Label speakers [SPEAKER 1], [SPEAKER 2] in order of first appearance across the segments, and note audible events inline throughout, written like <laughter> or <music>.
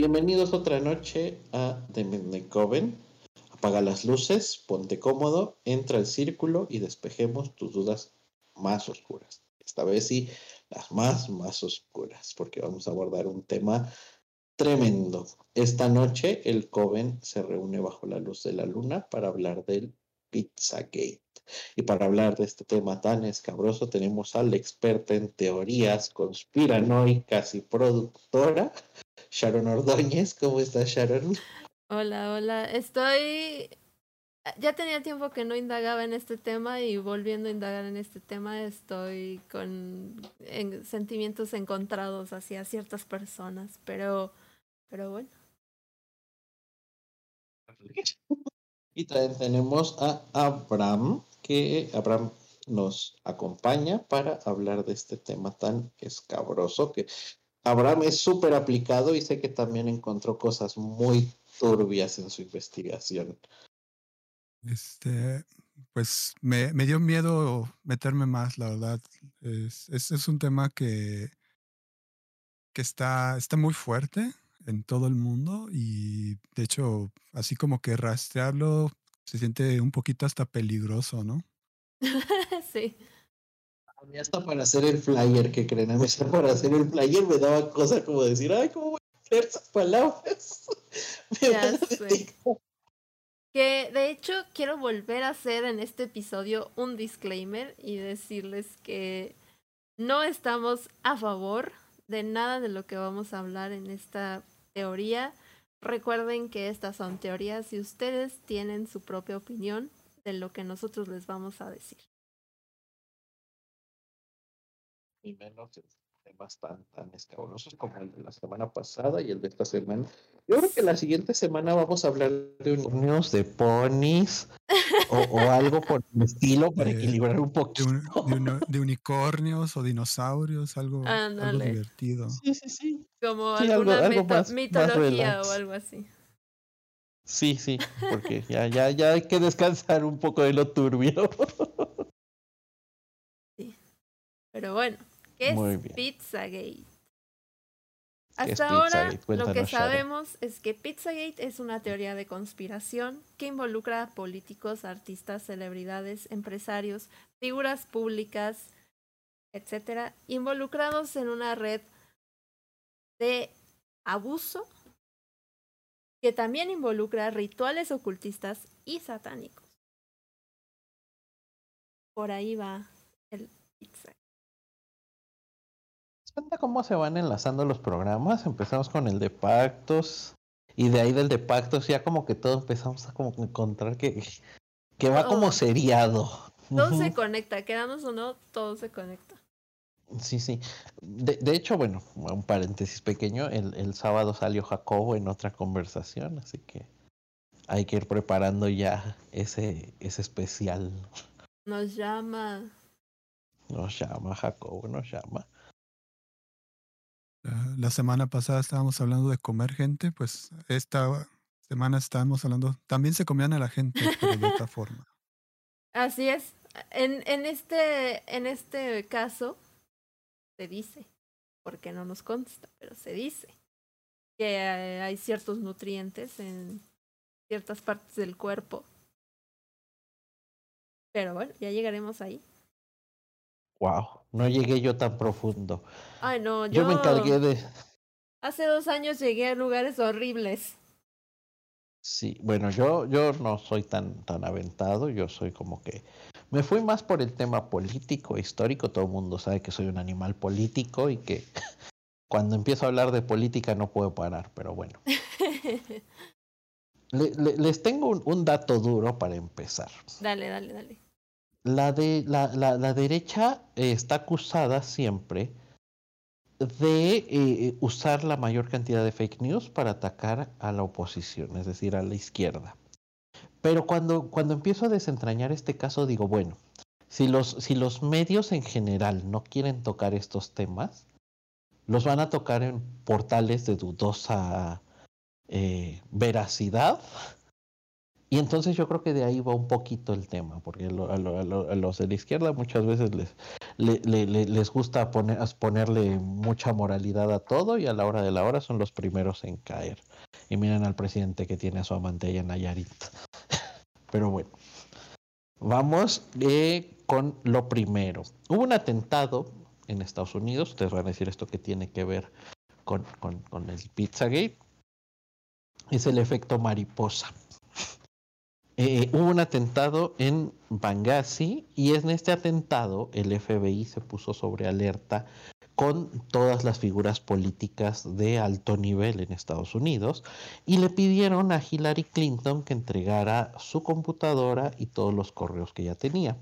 [SPEAKER 1] Bienvenidos otra noche a The Midnight Coven. Apaga las luces, ponte cómodo, entra al círculo y despejemos tus dudas más oscuras. Esta vez sí, las más, más oscuras, porque vamos a abordar un tema tremendo. Esta noche el Coven se reúne bajo la luz de la luna para hablar del Pizzagate. Y para hablar de este tema tan escabroso tenemos al experta en teorías conspiranoicas y productora, Sharon Ordóñez. ¿Cómo estás, Sharon?
[SPEAKER 2] Hola, hola. Estoy... Ya tenía tiempo que no indagaba en este tema y volviendo a indagar en este tema estoy con sentimientos encontrados hacia ciertas personas, pero, pero bueno.
[SPEAKER 1] Y también tenemos a Abraham, que Abraham nos acompaña para hablar de este tema tan escabroso que Abraham es súper aplicado y sé que también encontró cosas muy turbias en su investigación.
[SPEAKER 3] Este, pues me, me dio miedo meterme más, la verdad. Es, es, es, un tema que, que está, está muy fuerte en todo el mundo y de hecho, así como que rastrearlo se siente un poquito hasta peligroso, ¿no? <laughs>
[SPEAKER 2] sí.
[SPEAKER 1] A mí hasta para hacer el flyer, que creen, a mí hasta para hacer el flyer me daba cosa como decir, ay, ¿cómo voy a hacer esas palabras? <laughs>
[SPEAKER 2] ya sé. Que de hecho quiero volver a hacer en este episodio un disclaimer y decirles que no estamos a favor de nada de lo que vamos a hablar en esta teoría. Recuerden que estas son teorías y ustedes tienen su propia opinión de lo que nosotros les vamos a decir.
[SPEAKER 1] Y menos temas tan, tan escabrosos como el de la semana pasada y el de esta semana. Yo creo que la siguiente semana vamos a hablar de unicornios, de ponis o, <laughs> algo por el estilo para equilibrar un poquito.
[SPEAKER 3] De, unicornios o dinosaurios, algo, algo, divertido.
[SPEAKER 1] Sí, sí, sí.
[SPEAKER 2] Como alguna mitología o algo así.
[SPEAKER 1] Sí, sí, porque ya, ya, ya hay que descansar un poco de lo turbio.
[SPEAKER 2] Sí. Pero bueno, ¿Qué es Pizzagate? Hasta ahora lo que sabemos es que Pizzagate es una teoría de conspiración que involucra a políticos, artistas, celebridades, empresarios, figuras públicas, etcétera, involucrados en una red de abuso que también involucra rituales ocultistas y satánicos. Por ahí va el Pizzagate
[SPEAKER 1] cuenta cómo se van enlazando los programas? Empezamos con el de pactos y de ahí del de pactos ya como que todos empezamos a como encontrar que, que va como seriado.
[SPEAKER 2] Todo se conecta, quedamos o no, todo se conecta.
[SPEAKER 1] Sí, sí. De, de hecho, bueno, un paréntesis pequeño, el, el sábado salió Jacobo en otra conversación, así que hay que ir preparando ya ese, ese especial.
[SPEAKER 2] Nos llama.
[SPEAKER 1] Nos llama, Jacobo nos llama.
[SPEAKER 3] La, semana pasada estábamos hablando de comer gente, pues esta semana estamos hablando, también se comían a la gente, de otra forma.
[SPEAKER 2] Así es. En, en, este, en este caso, se dice, porque no nos consta, pero se dice que hay ciertos nutrientes en ciertas partes del cuerpo. Pero bueno, ya llegaremos ahí.
[SPEAKER 1] Wow, no llegué yo tan profundo.
[SPEAKER 2] Ay, no,
[SPEAKER 1] yo... Yo me encargué de...
[SPEAKER 2] Hace dos años llegué a lugares horribles.
[SPEAKER 1] Sí, bueno, yo, yo no soy tan, tan aventado, yo soy como que... Me fui más por el tema político, histórico, todo el mundo sabe que soy un animal político y que <laughs> cuando empiezo a hablar de política no puedo parar, pero bueno. <laughs> les tengo un dato duro para empezar.
[SPEAKER 2] Dale, dale, dale
[SPEAKER 1] la, de, la, la, la derecha está acusada siempre de eh, usar la mayor cantidad de fake news para atacar a la oposición, es decir, a la izquierda. Pero cuando, cuando empiezo a desentrañar este caso, digo, bueno, si los, si los medios en general no quieren tocar estos temas, los van a tocar en portales de dudosa eh, veracidad y entonces yo creo que de ahí va un poquito el tema, porque a, los de la izquierda muchas veces les, les gusta poner, ponerle mucha moralidad a todo y a la hora de la hora son los primeros en caer. Y miren al presidente que tiene a su amante allá en Nayarit. <laughs> Pero bueno, vamos eh, con lo primero. Hubo un atentado en Estados Unidos, ustedes van a decir esto que tiene que ver con, con, con el Pizzagate, es el efecto mariposa. Eh, hubo un atentado en Benghazi y en este atentado el FBI se puso sobre alerta con todas las figuras políticas de alto nivel en Estados Unidos y le pidieron a Hillary Clinton que entregara su computadora y todos los correos que ya tenía.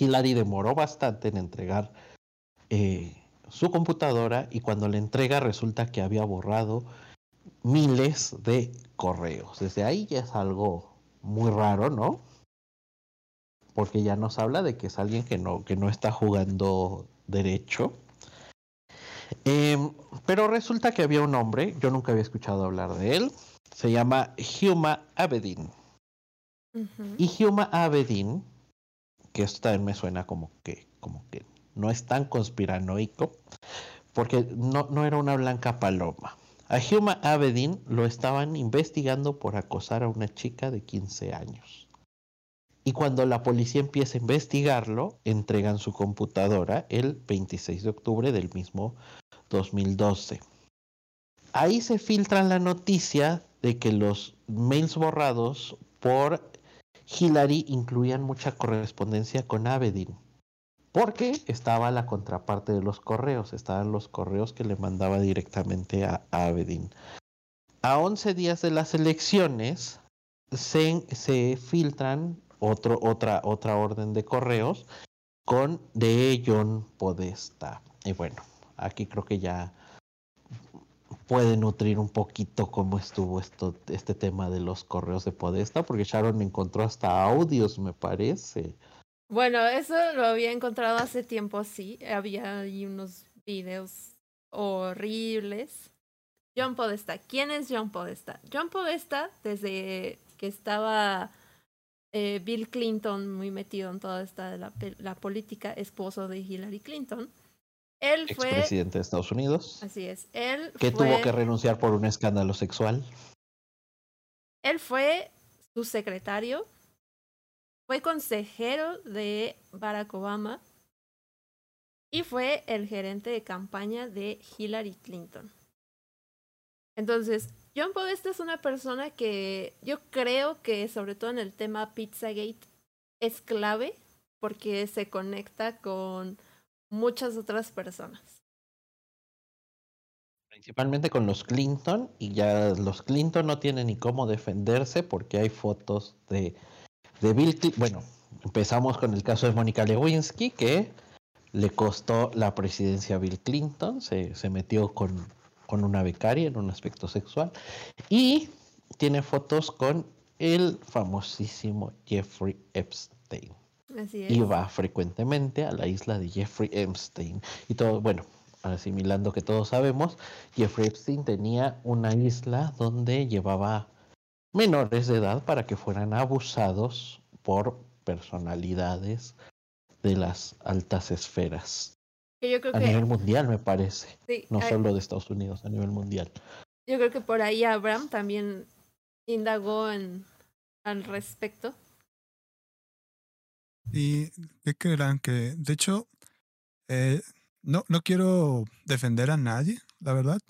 [SPEAKER 1] Hillary demoró bastante en entregar eh, su computadora y cuando le entrega resulta que había borrado miles de correos. Desde ahí ya es algo muy raro, ¿no? Porque ya nos habla de que es alguien que no, que no está jugando derecho. Em, pero resulta que había un hombre, yo nunca había escuchado hablar de él, se llama Huma Abedin. Y Huma Abedin, que esto también me suena como que, como que no es tan conspiranoico, porque no, no era una blanca paloma. A Huma Abedin lo estaban investigando por acosar a una chica de 15 años. Y cuando la policía empieza a investigarlo, entregan su computadora el 26 de octubre del mismo 2012. Ahí se filtra la noticia de que los mails borrados por Hillary incluían mucha correspondencia con Abedin porque estaba la contraparte de los correos, estaban los correos que le mandaba directamente a, Abedin. A 11 días de las elecciones se, filtran otro, otra, otra orden de correos con de John Podesta. Y bueno, aquí creo que ya puede nutrir un poquito cómo estuvo esto, este tema de los correos de Podesta, porque Sharon encontró hasta audios, me parece.
[SPEAKER 2] Bueno, eso lo había encontrado hace tiempo, sí. Había ahí unos videos horribles. John Podesta. ¿Quién es John Podesta? John Podesta, desde que estaba eh, Bill Clinton muy metido en toda esta la, la política, esposo de Hillary Clinton. Él fue
[SPEAKER 1] presidente de Estados Unidos.
[SPEAKER 2] Así es. Él
[SPEAKER 1] que tuvo que renunciar por un escándalo sexual.
[SPEAKER 2] Él fue su secretario fue consejero de Barack Obama y fue el gerente de campaña de Hillary Clinton. Entonces, John Podesta es una persona que yo creo que sobre todo en el tema Pizzagate es clave porque se conecta con muchas otras personas.
[SPEAKER 1] Principalmente con los Clinton y ya los Clinton no tienen ni cómo defenderse porque hay fotos de de Bill Bueno, empezamos con el caso de Mónica Lewinsky, que le costó la presidencia a Bill Clinton, se, se metió con, con una becaria en un aspecto sexual, y tiene fotos con el famosísimo Jeffrey Epstein.
[SPEAKER 2] Así es.
[SPEAKER 1] Iba frecuentemente a la isla de Jeffrey Epstein. Y todo, bueno, asimilando que todos sabemos, Jeffrey Epstein tenía una isla donde llevaba menores de edad para que fueran abusados por personalidades de las altas esferas. a nivel mundial, me parece. no solo de Estados Unidos, a nivel mundial.
[SPEAKER 2] Yo creo que por ahí Abraham también indagó en, al respecto.
[SPEAKER 3] ¿Y qué creerán? Que, de hecho, eh, no, no quiero defender a nadie, la verdad,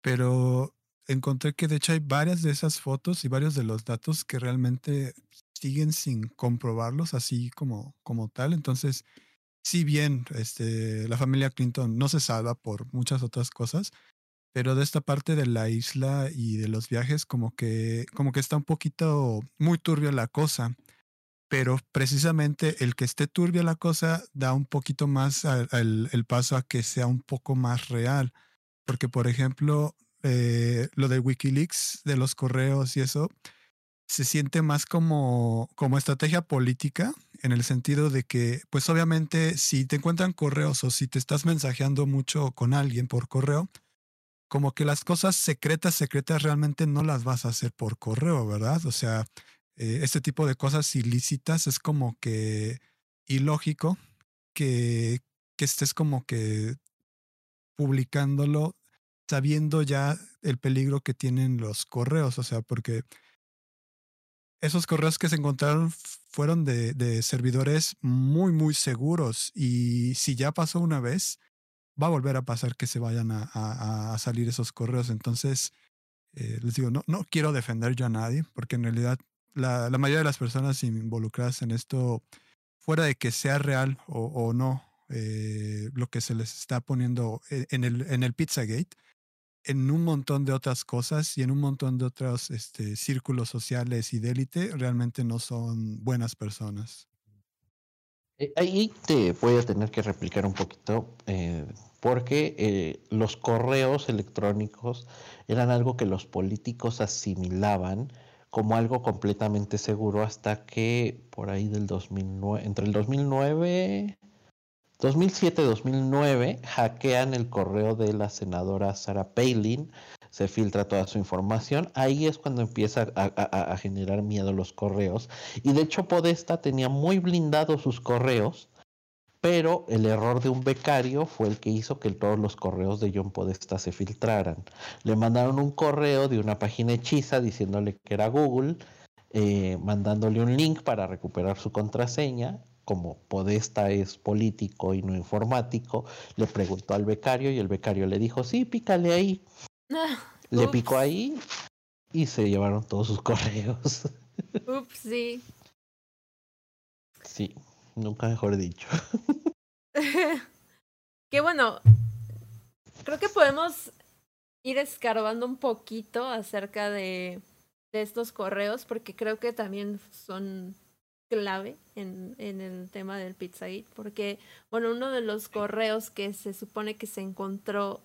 [SPEAKER 3] pero encontré que de hecho hay varias de esas fotos y varios de los datos que realmente siguen sin comprobarlos así como, como tal. Entonces, si bien este, la familia Clinton no se salva por muchas otras cosas, pero de esta parte de la isla y de los viajes como que, como que está un poquito muy turbia la cosa. Pero precisamente el que esté turbia la cosa da un poquito más el paso a que sea un poco más real. Porque, por ejemplo, eh, lo de Wikileaks, de los correos y eso, se siente más como, como estrategia política, en el sentido de que, pues obviamente, si te encuentran correos o si te estás mensajeando mucho con alguien por correo, como que las cosas secretas, secretas realmente no las vas a hacer por correo, ¿verdad? O sea, eh, este tipo de cosas ilícitas es como que ilógico que, que estés como que publicándolo sabiendo ya el peligro que tienen los correos, o sea, porque esos correos que se encontraron fueron de, de, servidores muy, muy seguros y si ya pasó una vez, va a volver a pasar que se vayan a, a, salir esos correos. Entonces, eh, les digo, no, no quiero defender yo a nadie, porque en realidad la, la, mayoría de las personas involucradas en esto, fuera de que sea real o, o no, eh, lo que se les está poniendo e, en el, en el Pizzagate, en un montón de otras cosas y en un montón de otros este, círculos sociales y de élite, realmente no son buenas personas.
[SPEAKER 1] Eh, ahí te voy a tener que replicar un poquito, eh, porque eh, los correos electrónicos eran algo que los políticos asimilaban como algo completamente seguro hasta que por ahí del 2009, entre el 2009 2007-2009 hackean el correo de la senadora Sarah Palin, se filtra toda su información, ahí es cuando empieza a, generar miedo los correos. Y de hecho Podesta tenía muy blindados sus correos, pero el error de un becario fue el que hizo que todos los correos de John Podesta se filtraran. Le mandaron un correo de una página hechiza diciéndole que era Google, eh, mandándole un link para recuperar su contraseña como Podesta es político y no informático, le preguntó al becario y el becario le dijo, sí, pícale ahí. le picó ahí y se llevaron todos sus <laughs> correos.
[SPEAKER 2] Ups, sí.
[SPEAKER 1] Sí, nunca mejor dicho. <laughs>
[SPEAKER 2] Qué bueno. Creo que podemos ir escarbando un poquito acerca de, de estos correos porque creo que también son clave en, en el tema del Pizzagate, porque, bueno, uno de los correos que se supone que se encontró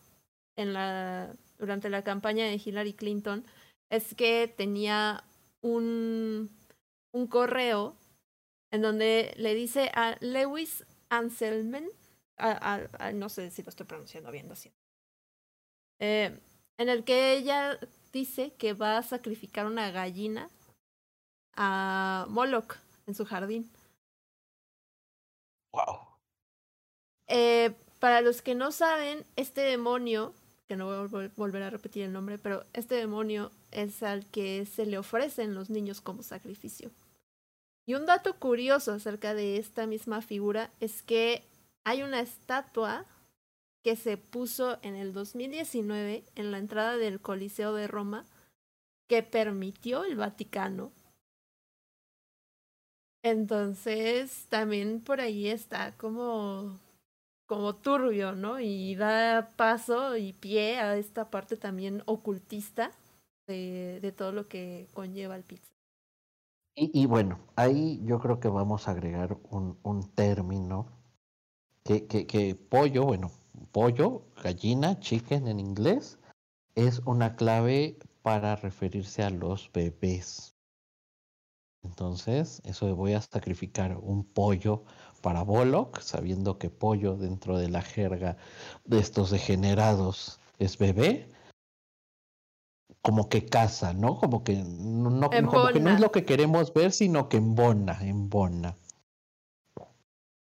[SPEAKER 2] en la, durante la campaña de Hillary Clinton es que tenía un, un correo en donde le dice a Lewis Anselmen, a, no sé si lo estoy pronunciando bien, lo eh, en el que ella dice que va a sacrificar una gallina a Moloch, en su jardín.
[SPEAKER 1] Wow.
[SPEAKER 2] Eh, para los que no saben, este demonio, que no voy a volver a repetir el nombre, pero este demonio es al que se le ofrecen los niños como sacrificio. Y un dato curioso acerca de esta misma figura es que hay una estatua que se puso en el 2019 en la entrada del Coliseo de Roma que permitió el Vaticano entonces, también por ahí está como, como turbio, ¿no? Y da paso y pie a esta parte también ocultista de, de todo lo que conlleva el pizza.
[SPEAKER 1] Y, y, bueno, ahí yo creo que vamos a agregar un, un término que, que, que pollo, bueno, pollo, gallina, chicken en inglés, es una clave para referirse a los bebés. Entonces, eso de voy a sacrificar un pollo para Bollock, sabiendo que pollo dentro de la jerga de estos degenerados es bebé, como que casa, ¿no? Como que no, como que no es lo que queremos ver, sino que embona, embona.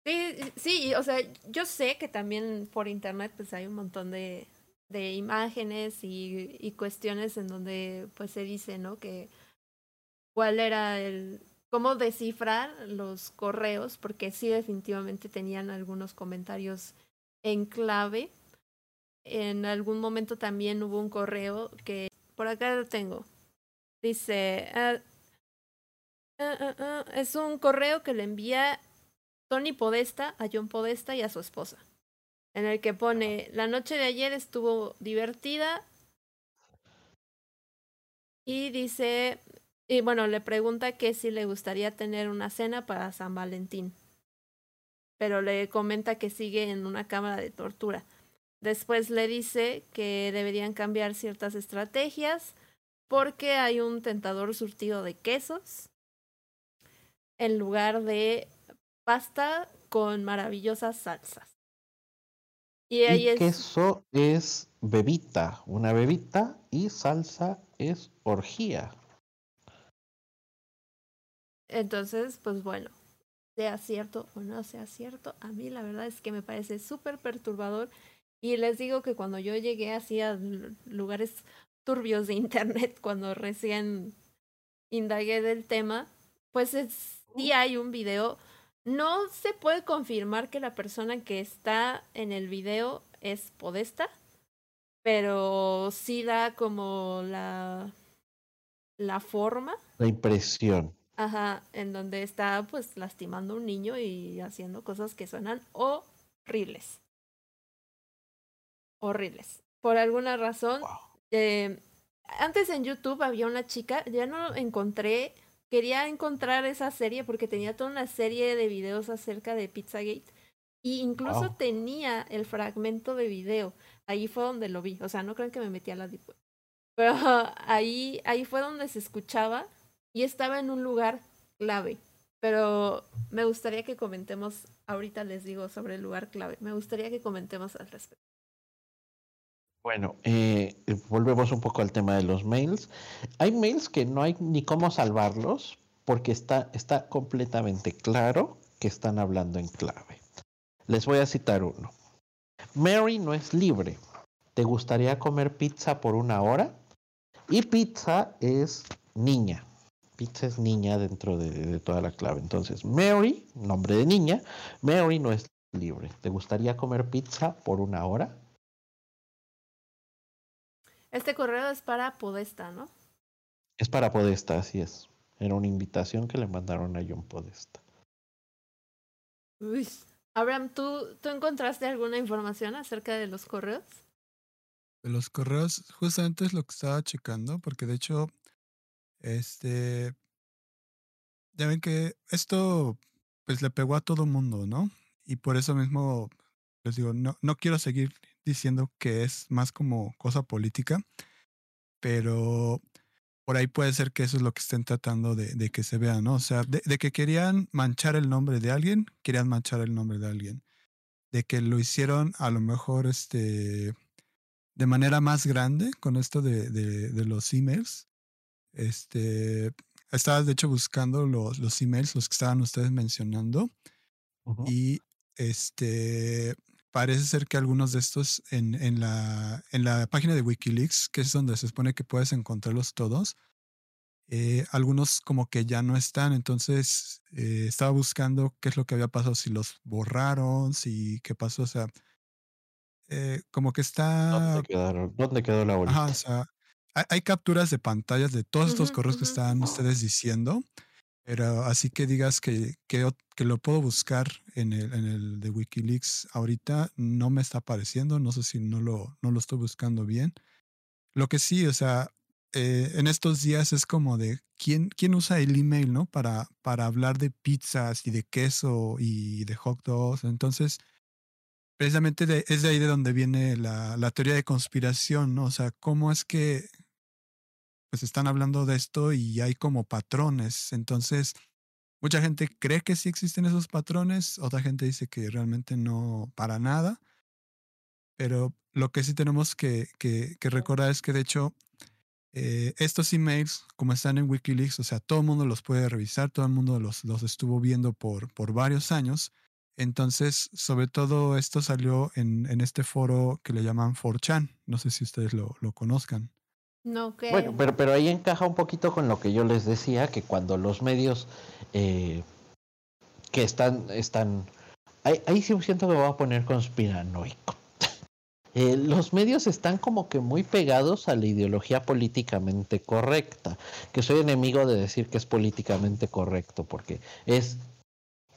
[SPEAKER 2] Sí, sí, o sea, yo sé que también por internet pues hay un montón de, de imágenes y, y cuestiones en donde pues se dice, ¿no? Que cuál era el, cómo descifrar los correos, porque sí definitivamente tenían algunos comentarios en clave. En algún momento también hubo un correo que, por acá lo tengo, dice, ah, ah, ah, es un correo que le envía Tony Podesta a John Podesta y a su esposa, en el que pone, la noche de ayer estuvo divertida y dice, y bueno, le pregunta que si le gustaría tener una cena para San Valentín. Pero le comenta que sigue en una cámara de tortura. Después le dice que deberían cambiar ciertas estrategias porque hay un tentador surtido de quesos en lugar de pasta con maravillosas salsas.
[SPEAKER 1] Y, ahí queso es bebita, una bebita, y salsa es orgía.
[SPEAKER 2] Entonces, pues bueno, sea cierto o no sea cierto, a mí la verdad es que me parece súper perturbador y les digo que cuando yo llegué así a lugares turbios de internet, <laughs> cuando recién indagué del tema, pues sí hay un video. No se puede confirmar que la persona que está en el video es Podesta, pero sí da como la, la forma.
[SPEAKER 1] La impresión.
[SPEAKER 2] Ajá, en donde está pues lastimando a un niño y haciendo cosas que suenan horribles. Horribles. Por alguna razón. Eh, antes en YouTube había una chica, ya no encontré, quería encontrar esa serie porque tenía toda una serie de videos acerca de Pizzagate. Y incluso tenía el fragmento de video. Ahí fue donde lo vi. O sea, no creo que me metí a la Deep Pero <laughs> ahí, ahí fue donde se escuchaba y estaba en un lugar clave. Pero me gustaría que comentemos, ahorita les digo sobre el lugar clave, me gustaría que comentemos al respecto.
[SPEAKER 1] Bueno, eh, volvemos un poco al tema de los mails. Hay mails que no hay ni cómo salvarlos porque está, está completamente claro que están hablando en clave. Les voy a citar uno. Mary no es libre. ¿Te gustaría comer pizza por una hora? Y pizza es niña pizza es niña dentro de, toda la clave. Entonces, Mary, nombre de niña, Mary no es libre. ¿Te gustaría comer pizza por una hora?
[SPEAKER 2] Este correo es para Podesta, ¿no?
[SPEAKER 1] Es para Podesta, así es. Era una invitación que le mandaron a John Podesta.
[SPEAKER 2] Uy. Abraham, ¿tú, ¿tú encontraste alguna información acerca de los correos?
[SPEAKER 3] De los correos, justamente es lo que estaba checando, porque de hecho este, ya ven que esto pues le pegó a todo mundo, ¿no? Y por eso mismo les digo, no, no quiero seguir diciendo que es más como cosa política, pero por ahí puede ser que eso es lo que estén tratando de, que se vea, ¿no? O sea, de, de, que querían manchar el nombre de alguien, querían manchar el nombre de alguien. De que lo hicieron a lo mejor este, de manera más grande con esto de, de los emails este, estaba de hecho buscando los, los emails, los que estaban ustedes mencionando. Y este parece ser que algunos de estos en, en, la, en la página de Wikileaks, que es donde se supone que puedes encontrarlos todos, eh, algunos como que ya no están. Entonces eh, estaba buscando qué es lo que había pasado, si los borraron, si qué pasó. O sea, eh, como que está.
[SPEAKER 1] ¿Dónde quedaron? ¿Dónde quedó la bolita?
[SPEAKER 3] Ajá, o sea, hay, capturas de pantallas de todos estos correos que están ustedes diciendo, pero así que digas que, que, lo puedo buscar en el, en el de Wikileaks ahorita, no me está apareciendo, no sé si no lo, no lo estoy buscando bien. Lo que sí, o sea, eh, en estos días es como de quién, quién usa el email, ¿no? Para, para hablar de pizzas y de queso y de hot dogs. Entonces, precisamente es de ahí de donde viene la, la, teoría de conspiración, ¿no? O sea, cómo es que pues están hablando de esto y hay como patrones. Entonces, mucha gente cree que sí existen esos patrones, otra gente dice que realmente no para nada. Pero lo que sí tenemos que, que, recordar es que de hecho eh, estos emails, como están en Wikileaks, o sea, todo el mundo los puede revisar, todo el mundo los, los estuvo viendo por, por varios años. Entonces, sobre todo esto salió en, en este foro que le llaman 4chan. No sé si ustedes lo, lo conozcan.
[SPEAKER 2] No, que...
[SPEAKER 1] Bueno, pero, pero ahí encaja un poquito con lo que yo les decía, que cuando los medios eh, que están, están, ahí, sí siento que voy a poner conspiranoico. <laughs> Eh, los medios están como que muy pegados a la ideología políticamente correcta, que soy enemigo de decir que es políticamente correcto, porque es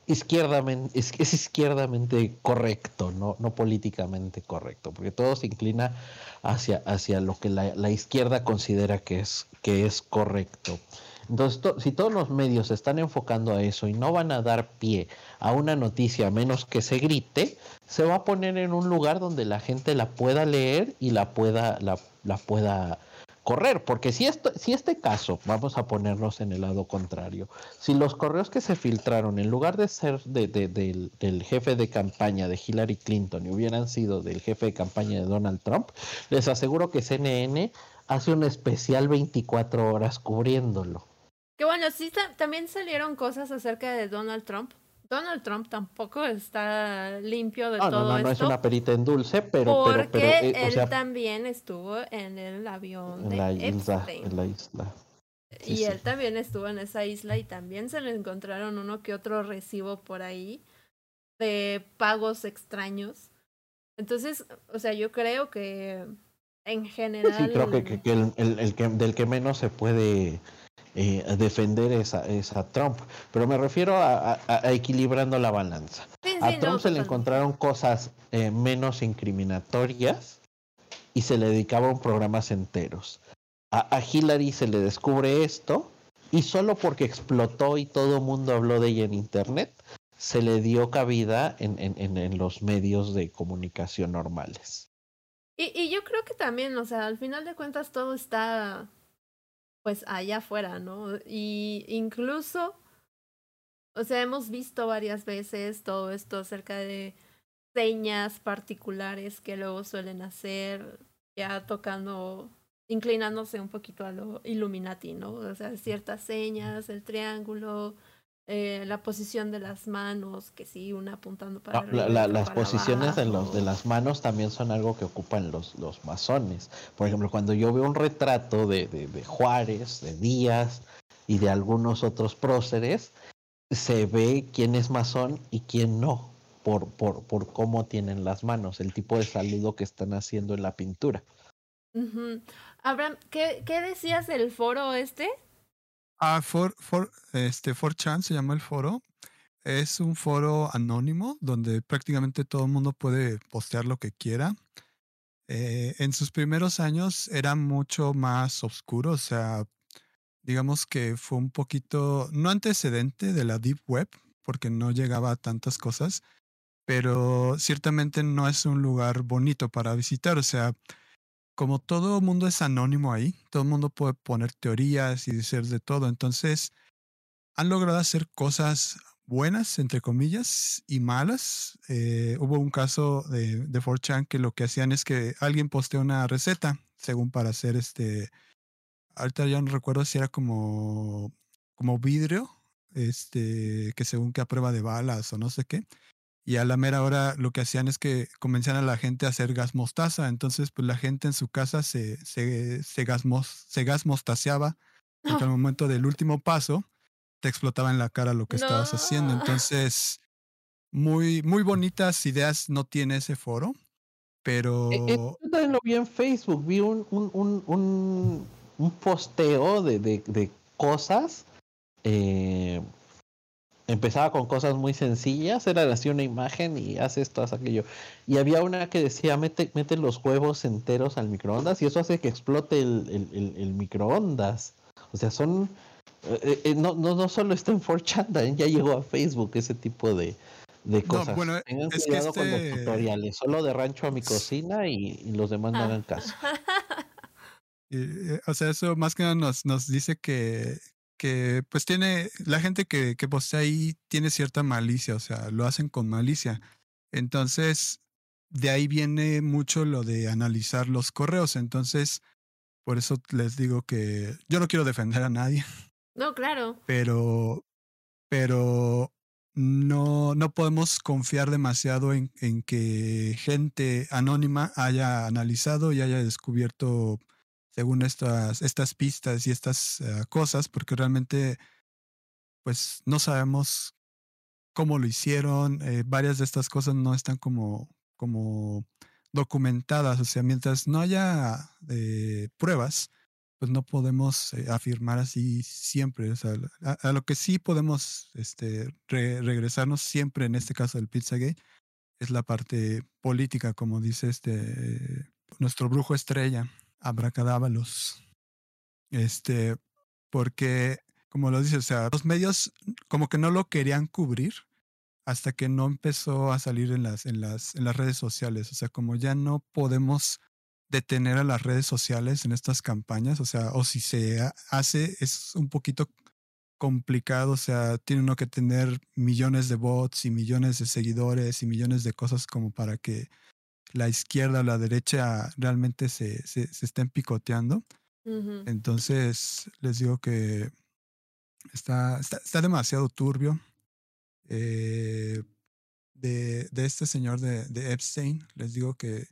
[SPEAKER 1] izquierdamente, es, izquierdamente correcto, no, no políticamente correcto, porque todo se inclina hacia, hacia lo que la, izquierda considera que es, que es correcto. Entonces, si todos los medios se están enfocando a eso y no van a dar pie a una noticia a menos que se grite, se va a poner en un lugar donde la gente la pueda leer y la pueda, la pueda correr, porque si, esto, si este caso, vamos a ponernos en el lado contrario, si los correos que se filtraron, en lugar de ser de, del, jefe de campaña de Hillary Clinton y hubieran sido del jefe de campaña de Donald Trump, les aseguro que CNN hace un especial 24 horas cubriéndolo.
[SPEAKER 2] Que bueno, sí, también salieron cosas acerca de Donald Trump, Donald Trump tampoco está limpio de todo esto. No,
[SPEAKER 1] no es una perita en dulce, pero.
[SPEAKER 2] Porque
[SPEAKER 1] pero,
[SPEAKER 2] eh, él también estuvo en el avión de la isla,
[SPEAKER 1] En la isla.
[SPEAKER 2] y él también estuvo en esa isla y también se le encontraron uno que otro recibo por ahí de pagos extraños. Entonces, o sea, yo creo que en general.
[SPEAKER 1] Sí, creo que, el, el, que del que menos se puede eh, defender esa, esa Trump. Pero me refiero a, equilibrando la balanza. a Trump se le encontraron cosas eh, menos incriminatorias y se le dedicaban programas enteros. A, Hillary se le descubre esto y solo porque explotó y todo el mundo habló de ella en Internet, se le dio cabida en, en, en, los medios de comunicación normales.
[SPEAKER 2] Y, y, yo creo que también, o sea, al final de cuentas todo está pues allá afuera, ¿no? Y incluso, o sea, hemos visto varias veces todo esto acerca de señas particulares que luego suelen hacer, ya tocando, inclinándose un poquito a lo Illuminati, ¿no? O sea, ciertas señas, el triángulo, eh, la posición de las manos, que sí, una apuntando para
[SPEAKER 1] ah, Las posiciones de, los, de las manos también son algo que ocupan los, los masones. Por ejemplo, cuando yo veo un retrato de, de, Juárez, de Díaz y de algunos otros próceres, se ve quién es masón y quién no, por, por, por cómo tienen las manos, el tipo de saludo que están haciendo en la pintura.
[SPEAKER 2] Abraham, ¿qué, ¿qué decías del foro este?
[SPEAKER 3] Ah, for, for, este, 4chan se llama el foro. Es un foro anónimo donde prácticamente todo el mundo puede postear lo que quiera. Eh, en sus primeros años era mucho más oscuro, o sea, digamos que fue un poquito, no antecedente de la Deep Web, porque no llegaba a tantas cosas, pero ciertamente no es un lugar bonito para visitar, o sea, como todo mundo es anónimo ahí, todo el mundo puede poner teorías y decir de todo. Entonces, han logrado hacer cosas buenas, entre comillas, y malas. Eh, hubo un caso de, de 4chan que lo que hacían es que alguien posteó una receta, según para hacer este. Ahorita ya no recuerdo si era como, como vidrio, este, que según que a prueba de balas o no sé qué y a la mera hora lo que hacían es que comenzaban a la gente a hacer gas mostaza. Entonces, pues la gente en su casa se, se, se, gas, se gas mostaceaba. Porque al momento del último paso te explotaba en la cara lo que estabas haciendo. Entonces, muy, muy bonitas ideas no tiene ese foro, pero...
[SPEAKER 1] E, e, yo también lo vi en Facebook, vi un, un, un, un, posteo de, de, de cosas eh, empezaba con cosas muy sencillas, era así una imagen y hace esto, hace aquello. Y había una que decía, mete, mete los huevos enteros al microondas y eso hace que explote el, el, el, microondas. O sea, son... Eh, eh, no, no, no solo está en 4chan, <laughs> ya llegó a Facebook ese tipo de, de cosas. bueno, Tengan cuidado con los este tutoriales, solo de rancho a mi cocina y, los demás no hagan caso. <laughs>
[SPEAKER 3] Eh, o sea, eso más que nada nos, nos dice que, que pues tiene, la gente que, que postea ahí tiene cierta malicia, o sea, lo hacen con malicia. Entonces, de ahí viene mucho lo de analizar los correos. Entonces, por eso les digo que yo no quiero defender a nadie.
[SPEAKER 2] No, claro.
[SPEAKER 3] Pero, pero no, no podemos confiar demasiado en, en que gente anónima haya analizado y haya descubierto según estas, estas pistas y estas eh, cosas, porque realmente pues no sabemos cómo lo hicieron, eh, varias de estas cosas no están como, como documentadas, o sea, mientras no haya eh, pruebas, pues no podemos afirmar así siempre. A, lo que sí podemos este, regresarnos siempre, en este caso del Pizzagate, es la parte política, como dice este nuestro brujo estrella abracadábalos. Este, porque, como lo dice, o sea, los medios como que no lo querían cubrir hasta que no empezó a salir en las, en las, en las redes sociales. O sea, como ya no podemos detener a las redes sociales en estas campañas, o sea, o si se hace, es un poquito complicado, o sea, tiene uno que tener millones de bots y millones de seguidores y millones de cosas como para que la izquierda o la derecha realmente se, se, se estén picoteando. Entonces, les digo que está, está, demasiado turbio. eh, de, de, este señor de, de, Epstein, les digo que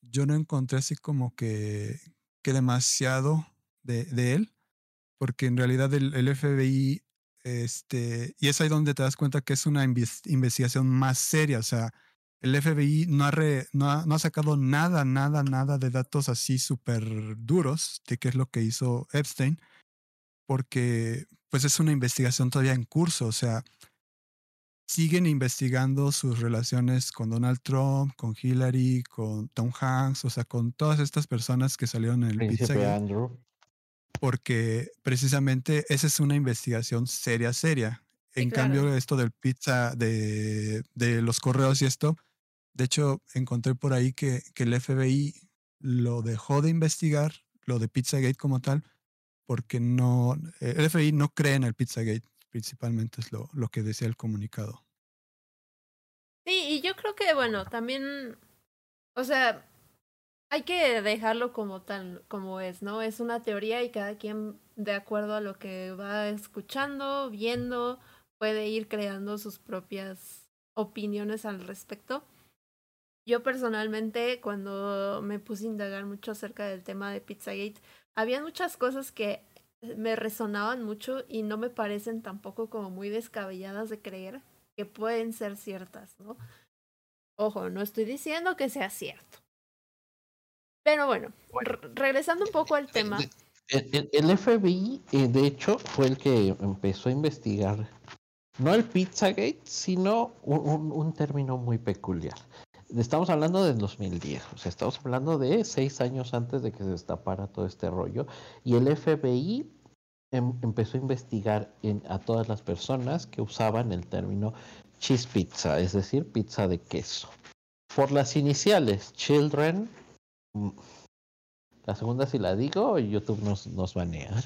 [SPEAKER 3] yo no encontré así como que, que demasiado de, de él, porque en realidad el, el, FBI, este, y es ahí donde te das cuenta que es una investigación más seria, o sea, el FBI no ha, no, ha, no ha, sacado nada, nada, nada de datos así súper duros de qué es lo que hizo Epstein, porque pues es una investigación todavía en curso, o sea, siguen investigando sus relaciones con Donald Trump, con Hillary, con Tom Hanks, o sea, con todas estas personas que salieron en el Príncipe Andrew. Porque precisamente esa es una investigación seria, seria. en cambio, esto del pizza, de, de, los correos y esto, de hecho, encontré por ahí que, que el FBI lo dejó de investigar, lo de Pizzagate como tal, porque no, el FBI no cree en el Pizzagate principalmente es lo, lo que decía el comunicado.
[SPEAKER 2] Sí, y yo creo que, bueno, también, o sea, hay que dejarlo como tal, como es, ¿no? Es una teoría y cada quien, de acuerdo a lo que va escuchando, viendo, puede ir creando sus propias opiniones al respecto. Yo personalmente, cuando me puse a indagar mucho acerca del tema de Pizzagate, había muchas cosas que me resonaban mucho y no me parecen tampoco como muy descabelladas de creer que pueden ser ciertas, ¿no? Ojo, no estoy diciendo que sea cierto. Pero bueno, regresando un poco al <laughs> tema.
[SPEAKER 1] El, FBI, eh, de hecho, fue el que empezó a investigar, no el Pizzagate, sino un, un término muy peculiar. Estamos hablando del 2010, o sea, estamos hablando de seis años antes de que se destapara todo este rollo. Y el FBI em, empezó a investigar a todas las personas que usaban el término cheese pizza, es decir, pizza de queso. Por las iniciales, children, mm, la segunda si la digo, YouTube nos, nos banea.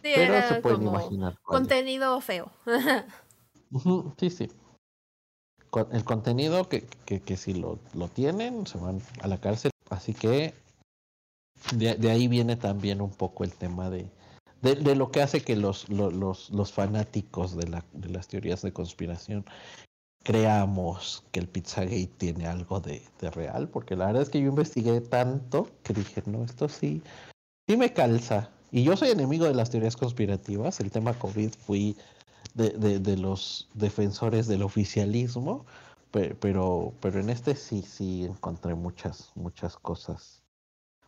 [SPEAKER 2] Pero se pueden imaginar. Contenido feo. <laughs>
[SPEAKER 1] sí, sí el contenido que, que, que si lo, lo, tienen se van a la cárcel. Así que de, de ahí viene también un poco el tema de, de, de lo que hace que los, los, los fanáticos de, la, de las teorías de conspiración creamos que el Pizzagate tiene algo de, de, real, porque la verdad es que yo investigué tanto que dije, no, esto sí, sí me calza. Y yo soy enemigo de las teorías conspirativas, el tema COVID fui de, de, de los defensores del oficialismo, pero, pero en este sí, sí encontré muchas, muchas cosas.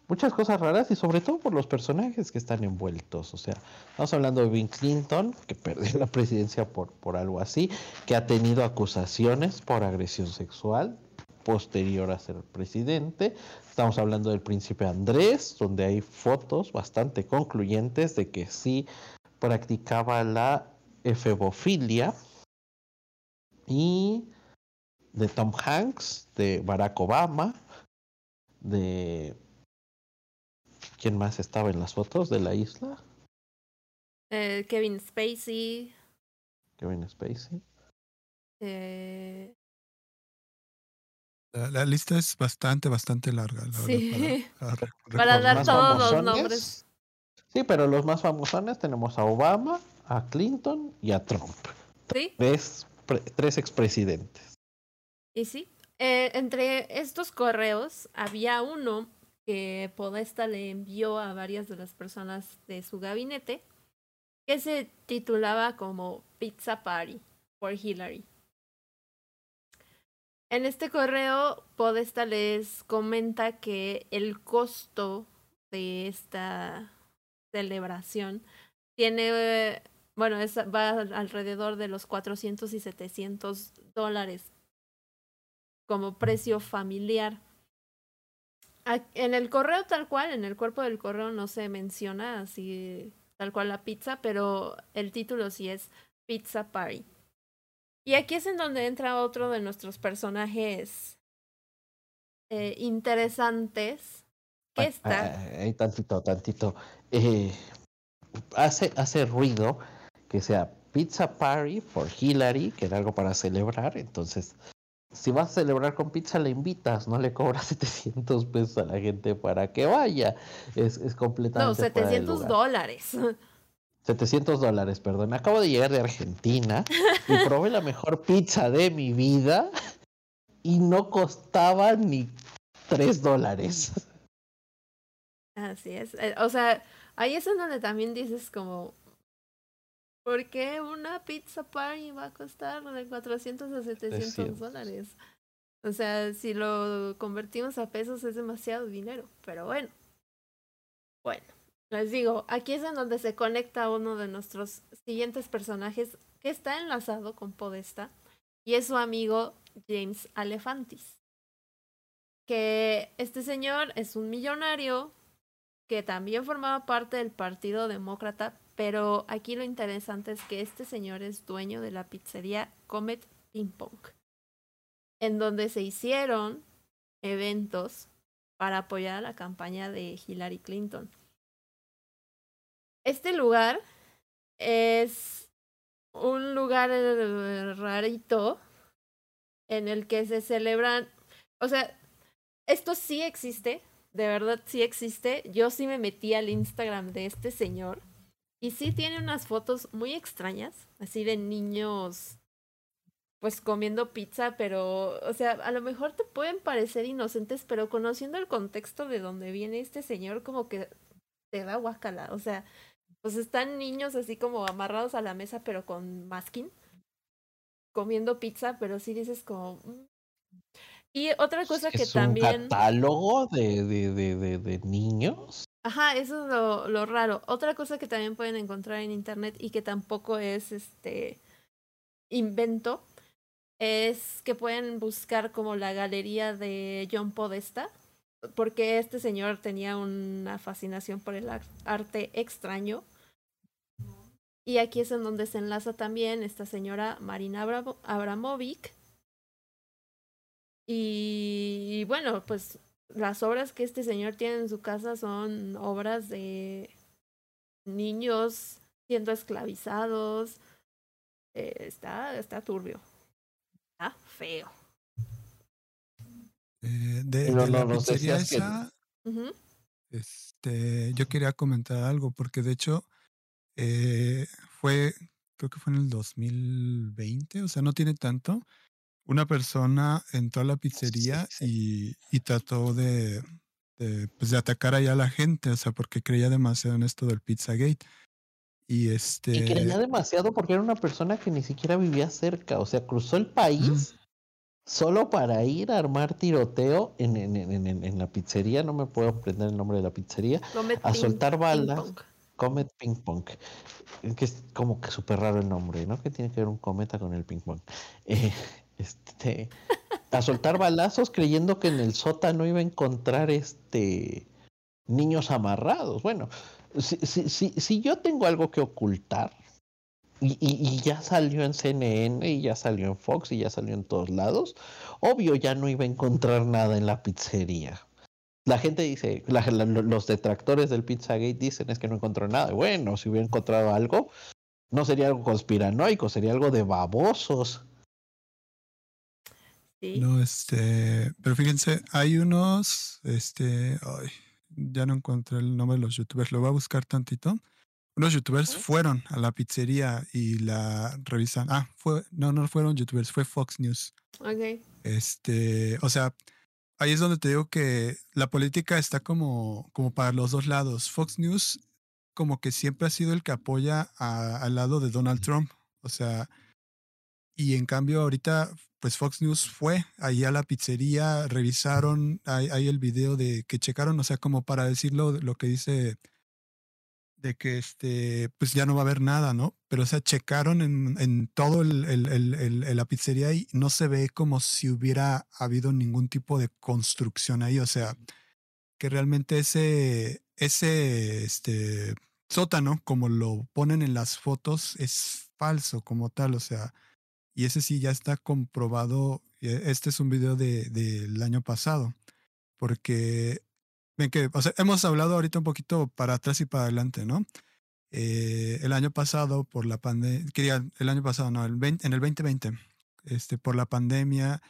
[SPEAKER 1] Muchas cosas raras y sobre todo por los personajes que están envueltos. O sea, estamos hablando de Bill Clinton, que perdió la presidencia por, por algo así, que ha tenido acusaciones por agresión sexual posterior a ser presidente. Estamos hablando del príncipe Andrés, donde hay fotos bastante concluyentes de que sí practicaba la efebofilia y de Tom Hanks, de Barack Obama, de ¿quién más estaba en las fotos de la isla?
[SPEAKER 2] Eh, Kevin Spacey.
[SPEAKER 1] Kevin Spacey.
[SPEAKER 2] Eh...
[SPEAKER 3] La, lista es bastante, bastante larga.
[SPEAKER 2] sí. para, <laughs> dar todos los nombres.
[SPEAKER 1] Sí, pero los más famosos tenemos a Obama, a Clinton y a Trump. Tres, tres expresidentes.
[SPEAKER 2] Y sí, eh, entre estos correos había uno que Podesta le envió a varias de las personas de su gabinete que se titulaba como Pizza Party por Hillary. En este correo, Podesta les comenta que el costo de esta celebración tiene bueno, es, va alrededor de los 400 y 700 dólares como precio familiar. En el correo tal cual, en el cuerpo del correo no se menciona así tal cual la pizza, pero el título sí es Pizza Party. Y aquí es en donde entra otro de nuestros personajes eh, interesantes. Que está.
[SPEAKER 1] Tantito, tantito. Eh, hace, hace ruido que sea Pizza Party for Hillary, que era algo para celebrar. Entonces, si vas a celebrar con pizza, le invitas, no le cobras <laughs> 700 pesos a la gente para que vaya. Es, es completamente.
[SPEAKER 2] No, 700 dólares.
[SPEAKER 1] 700 dólares, perdón. Acabo de llegar de Argentina y <laughs> probé la mejor pizza de mi vida y no costaba ni 3 dólares.
[SPEAKER 2] Así es. Eh, o sea, ahí es en donde también dices como, ¿por qué una pizza party va a costar de 400 a 700 dólares? O sea, si lo convertimos a pesos es demasiado dinero, pero bueno. Bueno, les digo, aquí es en donde se conecta uno de nuestros siguientes personajes que está enlazado con Podesta y es su amigo James Alefantis. Que este señor es un millonario que también formaba parte del Partido Demócrata, pero aquí lo interesante es que este señor es dueño de la pizzería Comet Ping Pong en donde se hicieron eventos para apoyar a la campaña de Hillary Clinton. Este lugar es un lugar rarito en el que se celebran, o sea, esto sí existe, de verdad sí existe. Yo sí me metí al Instagram de este señor y sí tiene unas fotos muy extrañas, así de niños pues comiendo pizza, pero, o sea, a lo mejor te pueden parecer inocentes, pero conociendo el contexto de donde viene este señor, como que te da guacala, o sea, pues están niños así como amarrados a la mesa, pero con masking, comiendo pizza, pero sí dices como... Mm". Y otra cosa que también...
[SPEAKER 1] Un catálogo de, de, de, de, niños?
[SPEAKER 2] Ajá, eso es lo, lo raro. Otra cosa que también pueden encontrar en internet y que tampoco es este invento es que pueden buscar como la galería de John Podesta, porque este señor tenía una fascinación por el arte extraño. Y aquí es en donde se enlaza también esta señora Marina Abramovic. Y bueno, pues las obras que este señor tiene en su casa son obras de niños siendo esclavizados. Eh, está, está turbio feo.
[SPEAKER 3] Eh, de, la pizzería esa, este, yo quería comentar algo, porque de hecho eh, fue, creo que fue en el 2020, o sea, no tiene tanto. Una persona entró a la pizzería y, y trató de, de, pues de atacar allá a la gente, o sea, porque creía demasiado en esto del Pizzagate. Y este.
[SPEAKER 1] Y creía demasiado porque era una persona que ni siquiera vivía cerca. O sea, cruzó el país solo para ir a armar tiroteo en, en, en, en, la pizzería. No me puedo aprender el nombre de la pizzería. a soltar balas. Comet Ping Pong. Que es como que súper raro el nombre, ¿no? Que tiene que ver un cometa con el ping pong. Eh, este. a soltar balazos creyendo que en el sótano iba a encontrar este niños amarrados. Bueno, si, si, si, yo tengo algo que ocultar, y, y, ya salió en CNN, y ya salió en Fox, y ya salió en todos lados, obvio ya no iba a encontrar nada en la pizzería. La gente dice, los detractores del Pizzagate dicen es que no encontró nada. Bueno, si hubiera encontrado algo, no sería algo conspiranoico, sería algo de babosos.
[SPEAKER 3] No, este, pero fíjense, hay unos, este, ay, ya no encontré el nombre de los youtubers, lo voy a buscar tantito. Unos youtubers fueron a la pizzería y la revisan. Ah, fue, no, no fueron youtubers, fue Fox News.
[SPEAKER 2] Ok.
[SPEAKER 3] Este, o sea, ahí es donde te digo que la política está como, como para los dos lados. Fox News como que siempre ha sido el que apoya al lado de Donald Trump. O sea, y en cambio ahorita pues Fox News fue ahí a la pizzería, revisaron, hay, el video de que checaron, o sea, como para decirlo lo que dice de que este, pues ya no va a haber nada, ¿no? Pero o sea, checaron en, en todo el, el, el, la pizzería y no se ve como si hubiera habido ningún tipo de construcción ahí, o sea, que realmente ese, ese este, sótano, como lo ponen en las fotos, es falso como tal, o sea, y ese sí ya está comprobado. Eh, este es un video del de, año pasado. Porque, ven que, o sea, hemos hablado ahorita un poquito para atrás y para adelante, ¿no? Eh, el año pasado, por la pandemia, quería, el año pasado, no, el en el 2020, este, por la pandemia,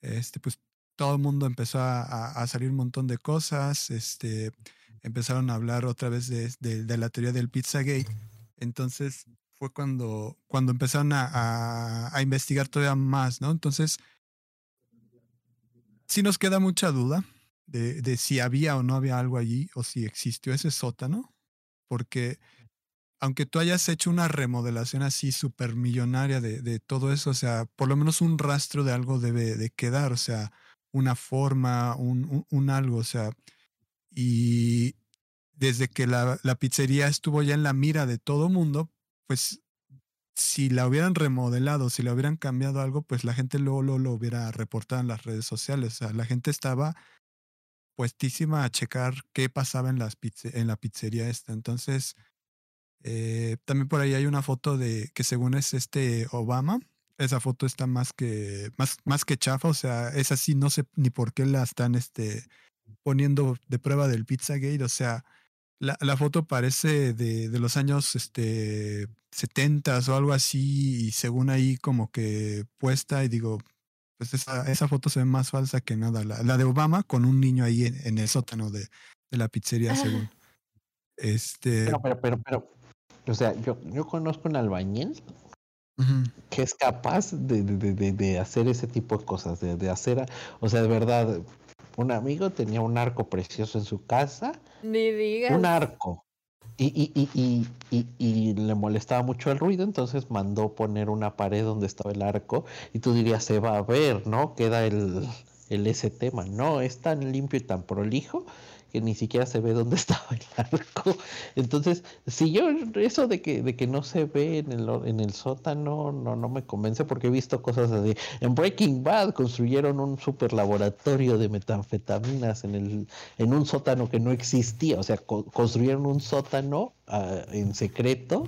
[SPEAKER 3] este, pues todo el mundo empezó a, salir un montón de cosas, este, empezaron a hablar otra vez de, de, de la teoría del Pizzagate Entonces fue cuando, cuando empezaron a, a, investigar todavía más, ¿no? Entonces, sí nos queda mucha duda de, de, si había o no había algo allí, o si existió ese sótano, porque aunque tú hayas hecho una remodelación así súper millonaria de, de, todo eso, o sea, por lo menos un rastro de algo debe de quedar, o sea, una forma, un, un, algo, o sea, y desde que la, la, pizzería estuvo ya en la mira de todo mundo, pues si la hubieran remodelado, si la hubieran cambiado algo, pues la gente luego, lo hubiera reportado en las redes sociales, o sea, la gente estaba puestísima a checar qué pasaba en, las en la pizzería esta, entonces eh, también por ahí hay una foto de que según es este Obama. Esa foto está más que, más, más que chafa, o sea, es así, no sé ni por qué la están este, poniendo de prueba del Pizzagate, o sea, la, la foto parece de, de, los años este, 70 o algo así, y según ahí como que puesta, y digo, pues esa, esa foto se ve más falsa que nada. La, la de Obama con un niño ahí en, el sótano de, de, la pizzería, según. Este...
[SPEAKER 1] Pero, pero, pero, pero, o sea, yo, yo conozco un albañil que es capaz de, de, de, hacer ese tipo de cosas, de, de hacer, o sea, de verdad, un amigo tenía un arco precioso en su casa.
[SPEAKER 2] Ni digas.
[SPEAKER 1] Un arco. Y, y, y, y, le molestaba mucho el ruido, entonces mandó poner una pared donde estaba el arco y tú dirías, se va a ver, ¿no? Queda el, el ese tema. No, es tan limpio y tan prolijo que ni siquiera se ve dónde <laughs> estaba el arco. Entonces, si yo eso de que de que no se ve en el en el sótano no no me convence porque he visto cosas así. En Breaking Bad construyeron un super laboratorio de metanfetaminas en el en un sótano que no existía, o sea, construyeron un sótano uh, en secreto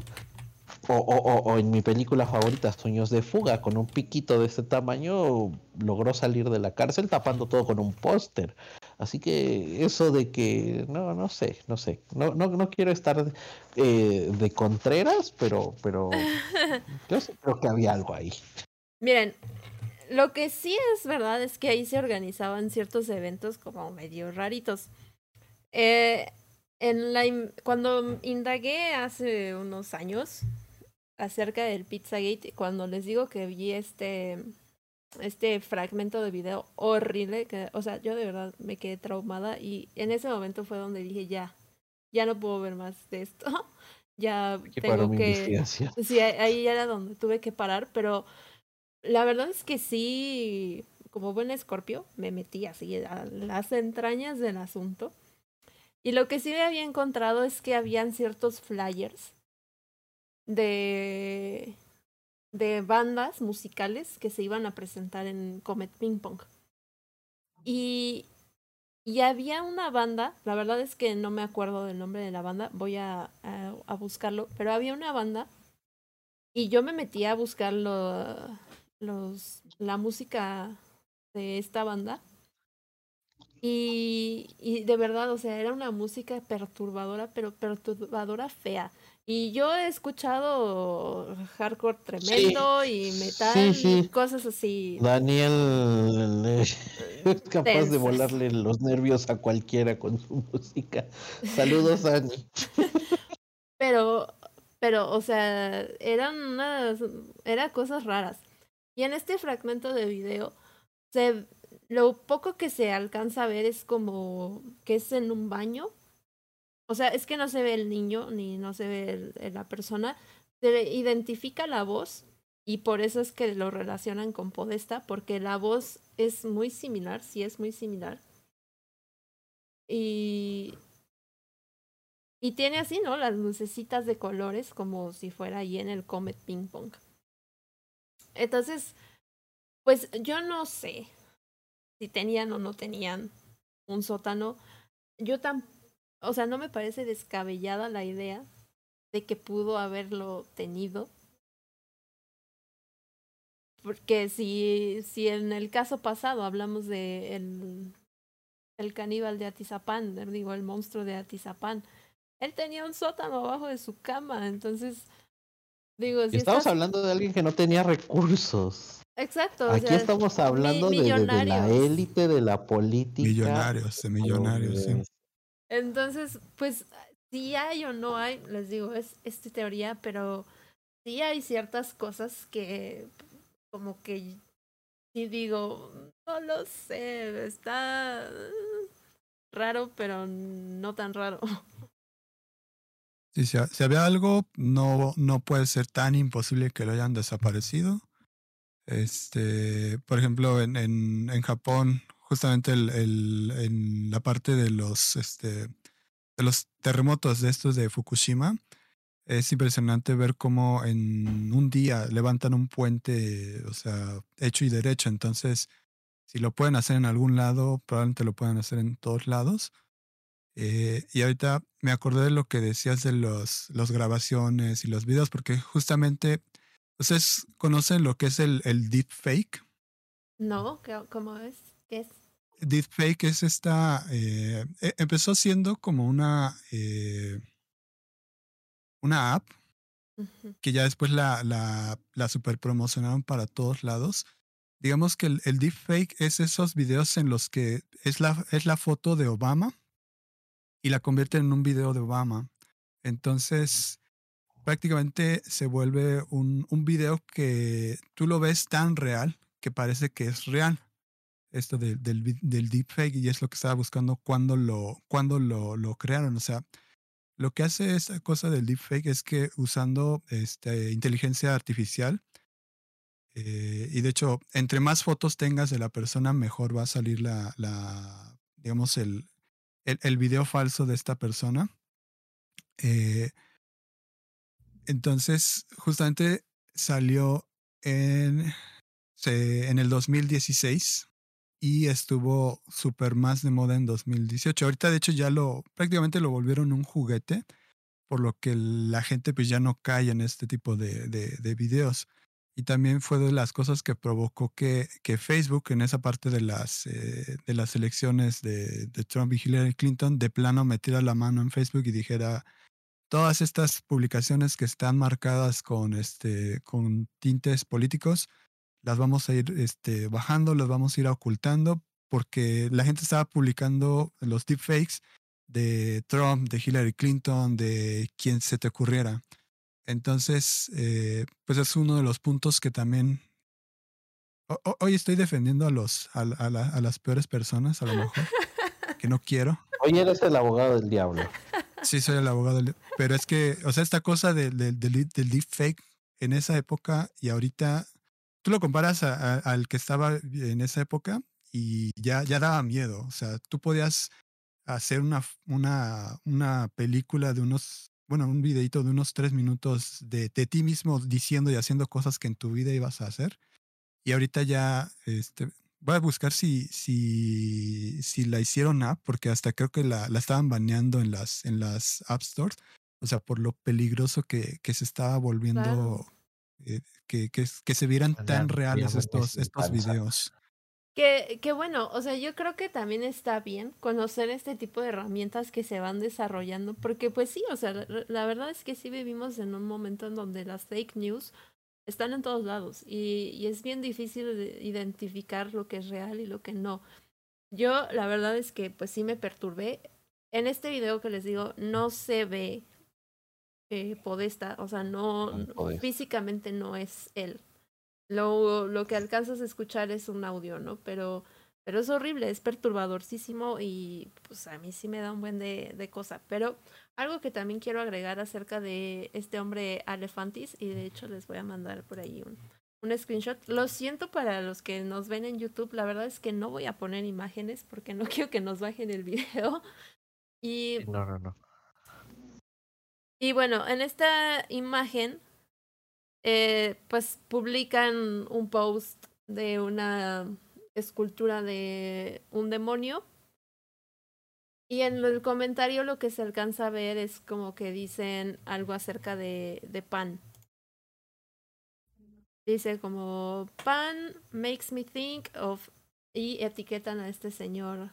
[SPEAKER 1] o, o, o, en mi película favorita, Sueños de Fuga, con un piquito de este tamaño, logró salir de la cárcel tapando todo con un póster. Así que eso de que, no, no sé, no sé, no, no, no quiero estar eh, de contreras, pero, pero <laughs> yo creo que había algo ahí.
[SPEAKER 2] Miren, lo que sí es verdad es que ahí se organizaban ciertos eventos como medio raritos. Eh, en la, cuando indagué hace unos años acerca del Pizzagate, cuando les digo que vi este este fragmento de video horrible, que, o sea, yo de verdad me quedé traumada y en ese momento fue donde dije, ya, ya no puedo ver más de esto, <laughs> ya tengo que... <laughs> Sí, ahí era donde tuve que parar, pero la verdad es que sí, como buen escorpio, me metí así a las entrañas del asunto. Y lo que sí me había encontrado es que habían ciertos flyers de de bandas musicales que se iban a presentar en Comet Ping Pong. Y, y había una banda, la verdad es que no me acuerdo del nombre de la banda, voy a, a, buscarlo, pero había una banda y yo me metí a buscar los, la música de esta banda. Y, y de verdad, o sea, era una música perturbadora, pero perturbadora fea. Y yo he escuchado hardcore tremendo y metal y cosas así.
[SPEAKER 1] Daniel <laughs> es capaz de volarle los nervios a cualquiera con su <laughs> música. Saludos, Dani. <laughs>
[SPEAKER 2] pero, pero, o sea, eran unas, eran cosas raras. Y en este fragmento de video, se, lo poco que se alcanza a ver es como que es en un baño o sea, es que no se ve el niño ni no se ve la persona. Se identifica la voz y por eso es que lo relacionan con Podesta, porque la voz es muy similar, sí es muy similar. Y, y tiene así, ¿no? Las lucecitas de colores como si fuera ahí en el Comet Ping Pong. Entonces, pues yo no sé si tenían o no tenían un sótano. Yo tampoco o sea, no me parece descabellada la idea de que pudo haberlo tenido. Porque si, si en el caso pasado hablamos de el, el caníbal de Atizapán, digo, el monstruo de Atizapán, él tenía un sótano abajo de su cama, entonces, digo...
[SPEAKER 1] Si estamos hablando de alguien que no tenía recursos.
[SPEAKER 2] Exacto.
[SPEAKER 1] Aquí estamos hablando de, de, la élite de la política.
[SPEAKER 3] Millonarios, de millonarios, sí.
[SPEAKER 2] Entonces, pues si hay o no hay, les digo, es esta teoría, pero sí hay ciertas cosas que como que sí digo, no lo sé, está raro, pero no tan raro. <laughs>
[SPEAKER 3] Sí, si, si, había algo, no, no puede ser tan imposible que lo hayan desaparecido. Este, por ejemplo, en, en, en Japón, justamente el, el, en la parte de los, este, de los terremotos de estos de Fukushima, es impresionante ver cómo en un día levantan un puente, o sea, hecho y derecho. Entonces, si lo pueden hacer en algún lado, probablemente lo puedan hacer en todos lados. Eh, y ahorita me acordé de lo que decías de los, las grabaciones y los videos, porque justamente, ¿ustedes conocen lo que es el, el deepfake?
[SPEAKER 2] No, ¿cómo es? ¿Qué es?
[SPEAKER 3] Deepfake es esta, eh, e, empezó siendo como una, eh, una app que ya después la, la, la super promocionaron para todos lados. Digamos que el, el deepfake es esos videos en los que es la, es la foto de Obama y la convierten en un video de Obama. Entonces, prácticamente se vuelve un, un video que tú lo ves tan real que parece que es real. Esto del, del deepfake y es lo que estaba buscando cuando lo, cuando lo, lo crearon. O sea, lo que hace esta cosa del deepfake es que usando este, inteligencia artificial, eh, y de hecho, entre más fotos tengas de la persona, mejor va a salir la, la digamos, el, el, el video falso de esta persona. Eh, entonces, justamente salió en, en el 2016 y estuvo súper más de moda en 2018. Ahorita, de hecho, ya lo prácticamente lo volvieron un juguete, por lo que la gente pues ya no cae en este tipo de, de, de videos y también fue de las cosas que provocó que, que Facebook en esa parte de las, eh, de las elecciones de, de, Trump y Hillary Clinton de plano metiera la mano en Facebook y dijera todas estas publicaciones que están marcadas con, este, con tintes políticos las vamos a ir este, bajando, las vamos a ir ocultando porque la gente estaba publicando los deepfakes de Trump, de Hillary Clinton, de quien se te ocurriera. Entonces, eh, pues es uno de los puntos que también... Hoy estoy defendiendo a, los, a, a, las peores personas, a lo mejor, que no quiero.
[SPEAKER 1] Hoy eres el abogado del diablo.
[SPEAKER 3] Sí, soy el abogado del diablo. Pero es que, o sea, esta cosa del, del, del, deepfake en esa época y ahorita, tú lo comparas al que estaba en esa época y ya, ya daba miedo. O sea, tú podías hacer una, una, una película de unos bueno, un videito de unos tres minutos de, de, ti mismo diciendo y haciendo cosas que en tu vida ibas a hacer. Y ahorita ya este, voy a buscar si, si, si la hicieron app, porque hasta creo que la, la estaban baneando en las, en las App Stores. O sea, por lo peligroso que, que se estaba volviendo, eh, que, que, que, se vieran tan reales estos, estos videos.
[SPEAKER 2] Que, que bueno, o sea, yo creo que también está bien conocer este tipo de herramientas que se van desarrollando, porque pues sí, o sea, la, la verdad es que sí vivimos en un momento en donde las fake news están en todos lados y, y es bien difícil identificar lo que es real y lo que no. Yo la verdad es que pues sí me perturbé. En este video que les digo, no se ve eh, Podesta, o sea, no, no físicamente no es él. Lo, lo que alcanzas a escuchar es un audio, ¿no? Pero, pero es horrible, es perturbadorcísimo y pues a mí sí me da un buen de, de cosa. Pero algo que también quiero agregar acerca de este hombre Alefantis, y de hecho les voy a mandar por ahí un, un screenshot. Lo siento para los que nos ven en YouTube, la verdad es que no voy a poner imágenes porque no <laughs> quiero que nos bajen el video. Y,
[SPEAKER 1] no, no, no.
[SPEAKER 2] Y bueno, en esta imagen eh, pues publican un post de una escultura de un demonio. Y en el comentario lo que se alcanza a ver es como que dicen algo acerca de, de pan. Dice como pan makes me think of y etiquetan a este señor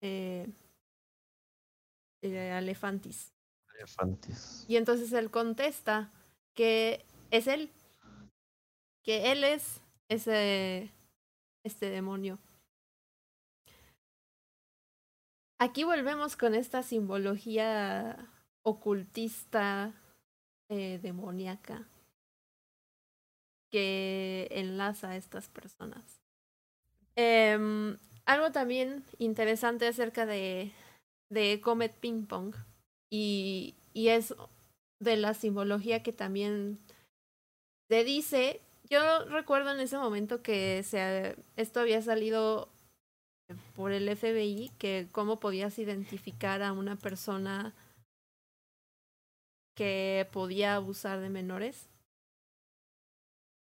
[SPEAKER 2] eh, eh, Y entonces él contesta que es él. Que él es ese este demonio. Aquí volvemos con esta simbología ocultista eh, demoníaca que enlaza a estas personas. Em, algo también interesante acerca de Comet Ping Pong y, y es de la simbología que también se dice. Yo recuerdo en ese momento que se, esto había salido por el FBI, que cómo podías identificar a una persona que podía abusar de menores.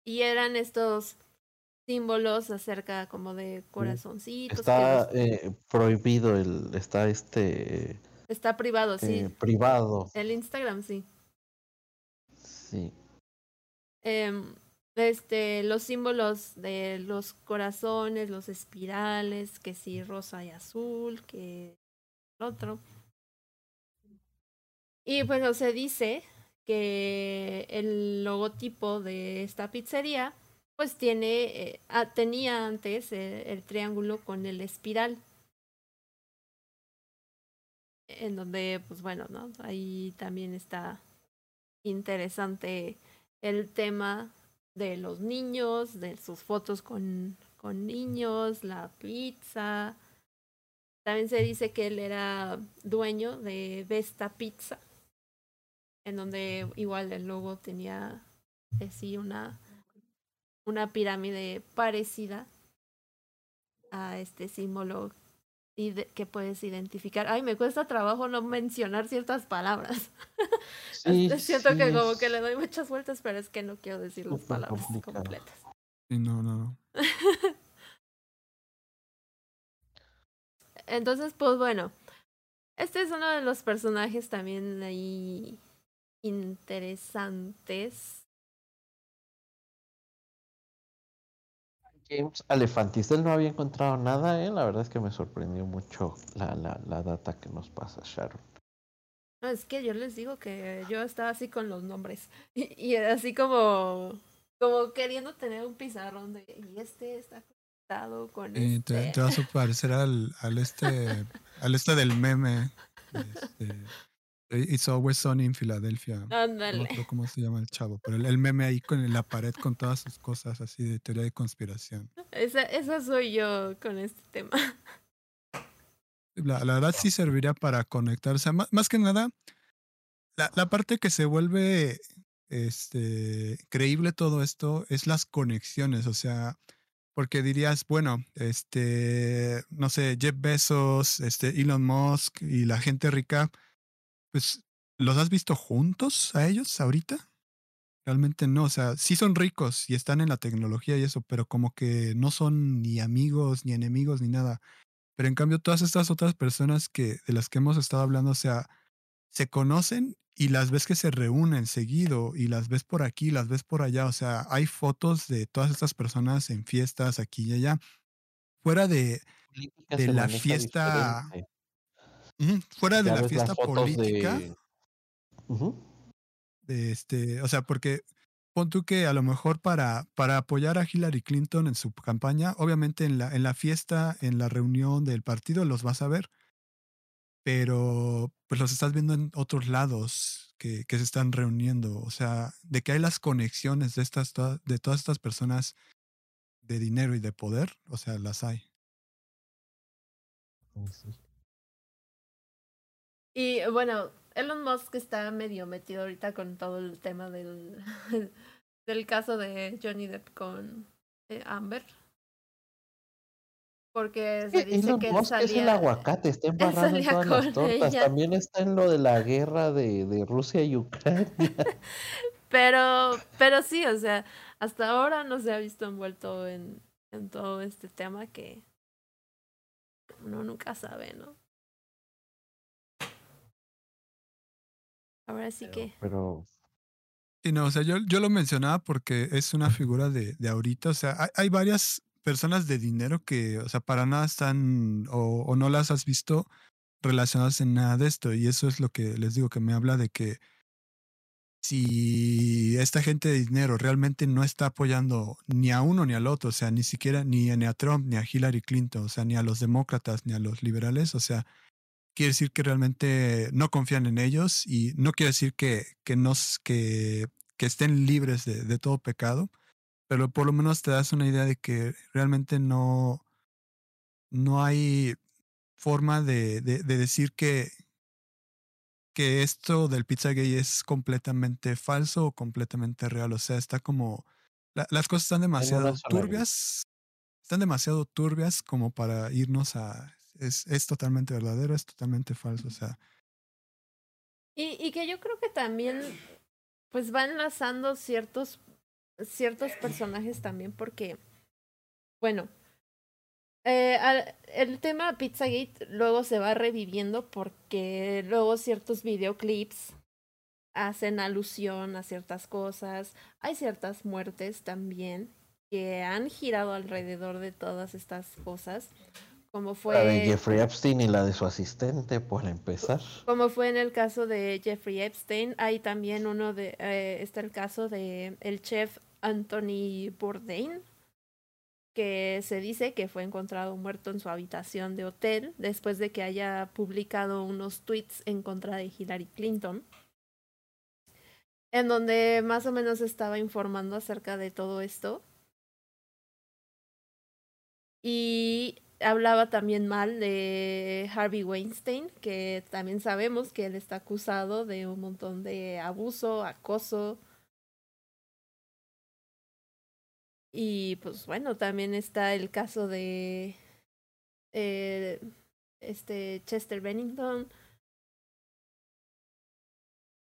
[SPEAKER 2] Y eran estos símbolos acerca como de corazoncitos.
[SPEAKER 1] Está eh, prohibido el, está este...
[SPEAKER 2] Está privado, sí.
[SPEAKER 1] Eh, privado.
[SPEAKER 2] El Instagram, sí.
[SPEAKER 1] Sí.
[SPEAKER 2] Em, este, los símbolos de los corazones, los espirales, que sí, rosa y azul, que otro. Y bueno, se dice que el logotipo de esta pizzería pues tiene, eh, ah, tenía antes eh, el triángulo con el espiral. En donde, pues bueno, ¿no? Ahí también está interesante el tema de los niños, de sus fotos con, con niños, la pizza. También se dice que él era dueño de Vesta Pizza, en donde igual el logo tenía así una una pirámide parecida a este símbolo y que puedes identificar. Ay, me cuesta trabajo no mencionar ciertas palabras. <laughs> Sí, Siento que como que le doy muchas vueltas, pero es que no quiero decir las palabras completas.
[SPEAKER 3] Sí, no, no. <laughs>
[SPEAKER 2] Entonces, pues bueno, este es uno de los personajes también ahí interesantes
[SPEAKER 1] James Alefantis, él no había encontrado nada, ¿eh? la verdad es que me sorprendió mucho la, la, la data que nos pasa Sharon.
[SPEAKER 2] No, es que yo les digo que yo estaba así con los nombres <laughs> y, así como como queriendo tener un pizarrón de y este está conectado con este.
[SPEAKER 3] Te, vas a parecer al, al este <laughs> al este del meme. Este, It's Always Sunny en Filadelfia.
[SPEAKER 2] Ándale.
[SPEAKER 3] No cómo se llama el chavo, pero el, <laughs> meme ahí con la pared con todas sus cosas así de teoría de conspiración.
[SPEAKER 2] Esa, esa soy yo con este tema.
[SPEAKER 3] La, la verdad sí serviría para conectarse. Más, más que nada, la, la, parte que se vuelve este, creíble todo esto es las conexiones. O sea, porque dirías, bueno, este, no sé, Jeff Bezos, este, Elon Musk y la gente rica pues, ¿los has visto juntos a ellos ahorita? Realmente no, o sea, sí son ricos y están en la tecnología y eso, pero como que no son ni amigos, ni enemigos, ni nada. Pero en cambio, todas estas otras personas que, de las que hemos estado hablando, o sea, se conocen y las ves que se reúnen seguido y las ves por aquí, las ves por allá. O sea, hay fotos de todas estas personas en fiestas aquí y allá. Fuera de, de la fiesta fuera de la fiesta política. De... este, o sea, porque pon tú que a lo mejor para, para apoyar a Hillary Clinton en su campaña, obviamente en la, en la fiesta, en la reunión del partido los vas a ver, pero pues los estás viendo en otros lados que, que se están reuniendo. O sea, de que hay las conexiones de, estas, de todas estas personas de dinero y de poder, o sea, las hay.
[SPEAKER 2] Y bueno, Elon Musk está medio metido ahorita con todo el tema del, <laughs> del caso de Johnny Depp con eh, Amber. Porque se dice Elon que Musk es
[SPEAKER 1] el aguacate, está <laughs> embarrado en todas las tortas. También está en lo de la guerra de, de Rusia y Ucrania. <laughs>
[SPEAKER 2] pero, pero sí, o sea, hasta ahora no se ha visto envuelto en, en todo este tema que uno nunca sabe, ¿no? Ahora sí que.
[SPEAKER 1] Pero.
[SPEAKER 3] Sí, no, o sea, yo, yo lo mencionaba porque es una figura de, de ahorita. O sea, hay, hay, varias personas de dinero que, o sea, para nada están o, o, no las has visto relacionadas en nada de esto. Y eso es lo que les digo, que me habla de que si esta gente de dinero realmente no está apoyando ni a uno ni al otro, o sea, ni siquiera ni, ni a Trump, ni a Hillary Clinton, o sea, ni a los demócratas, ni a los liberales, o sea, quiere decir que realmente no confían en ellos y no quiere decir que, que, nos, que, que estén libres de, de, todo pecado, pero por lo menos te das una idea de que realmente no, no hay forma de, de, de decir que, que esto del pizza gay es completamente falso o completamente real. O sea, está como... las cosas están demasiado turbias. Están demasiado turbias como para irnos a... Es, es totalmente verdadero, es totalmente falso. O sea...
[SPEAKER 2] Y, y que yo creo que también pues va enlazando ciertos, ciertos personajes también porque, bueno, eh, el tema Pizzagate luego se va reviviendo porque luego ciertos videoclips hacen alusión a ciertas cosas. Hay ciertas muertes también que han girado alrededor de todas estas cosas. Como fue.
[SPEAKER 1] La de Jeffrey Epstein y la de su asistente, por empezar.
[SPEAKER 2] Como fue en el caso de Jeffrey Epstein. Hay también uno de. Eh, está el caso de el chef Anthony Bourdain, que se dice que fue encontrado muerto en su habitación de hotel después de que haya publicado unos tweets en contra de Hillary Clinton, en donde más o menos estaba informando acerca de todo esto. Y hablaba también mal de Harvey Weinstein, que también sabemos que él está acusado de un montón de abuso, acoso, Y pues bueno, también está el caso de eh, este Chester Bennington.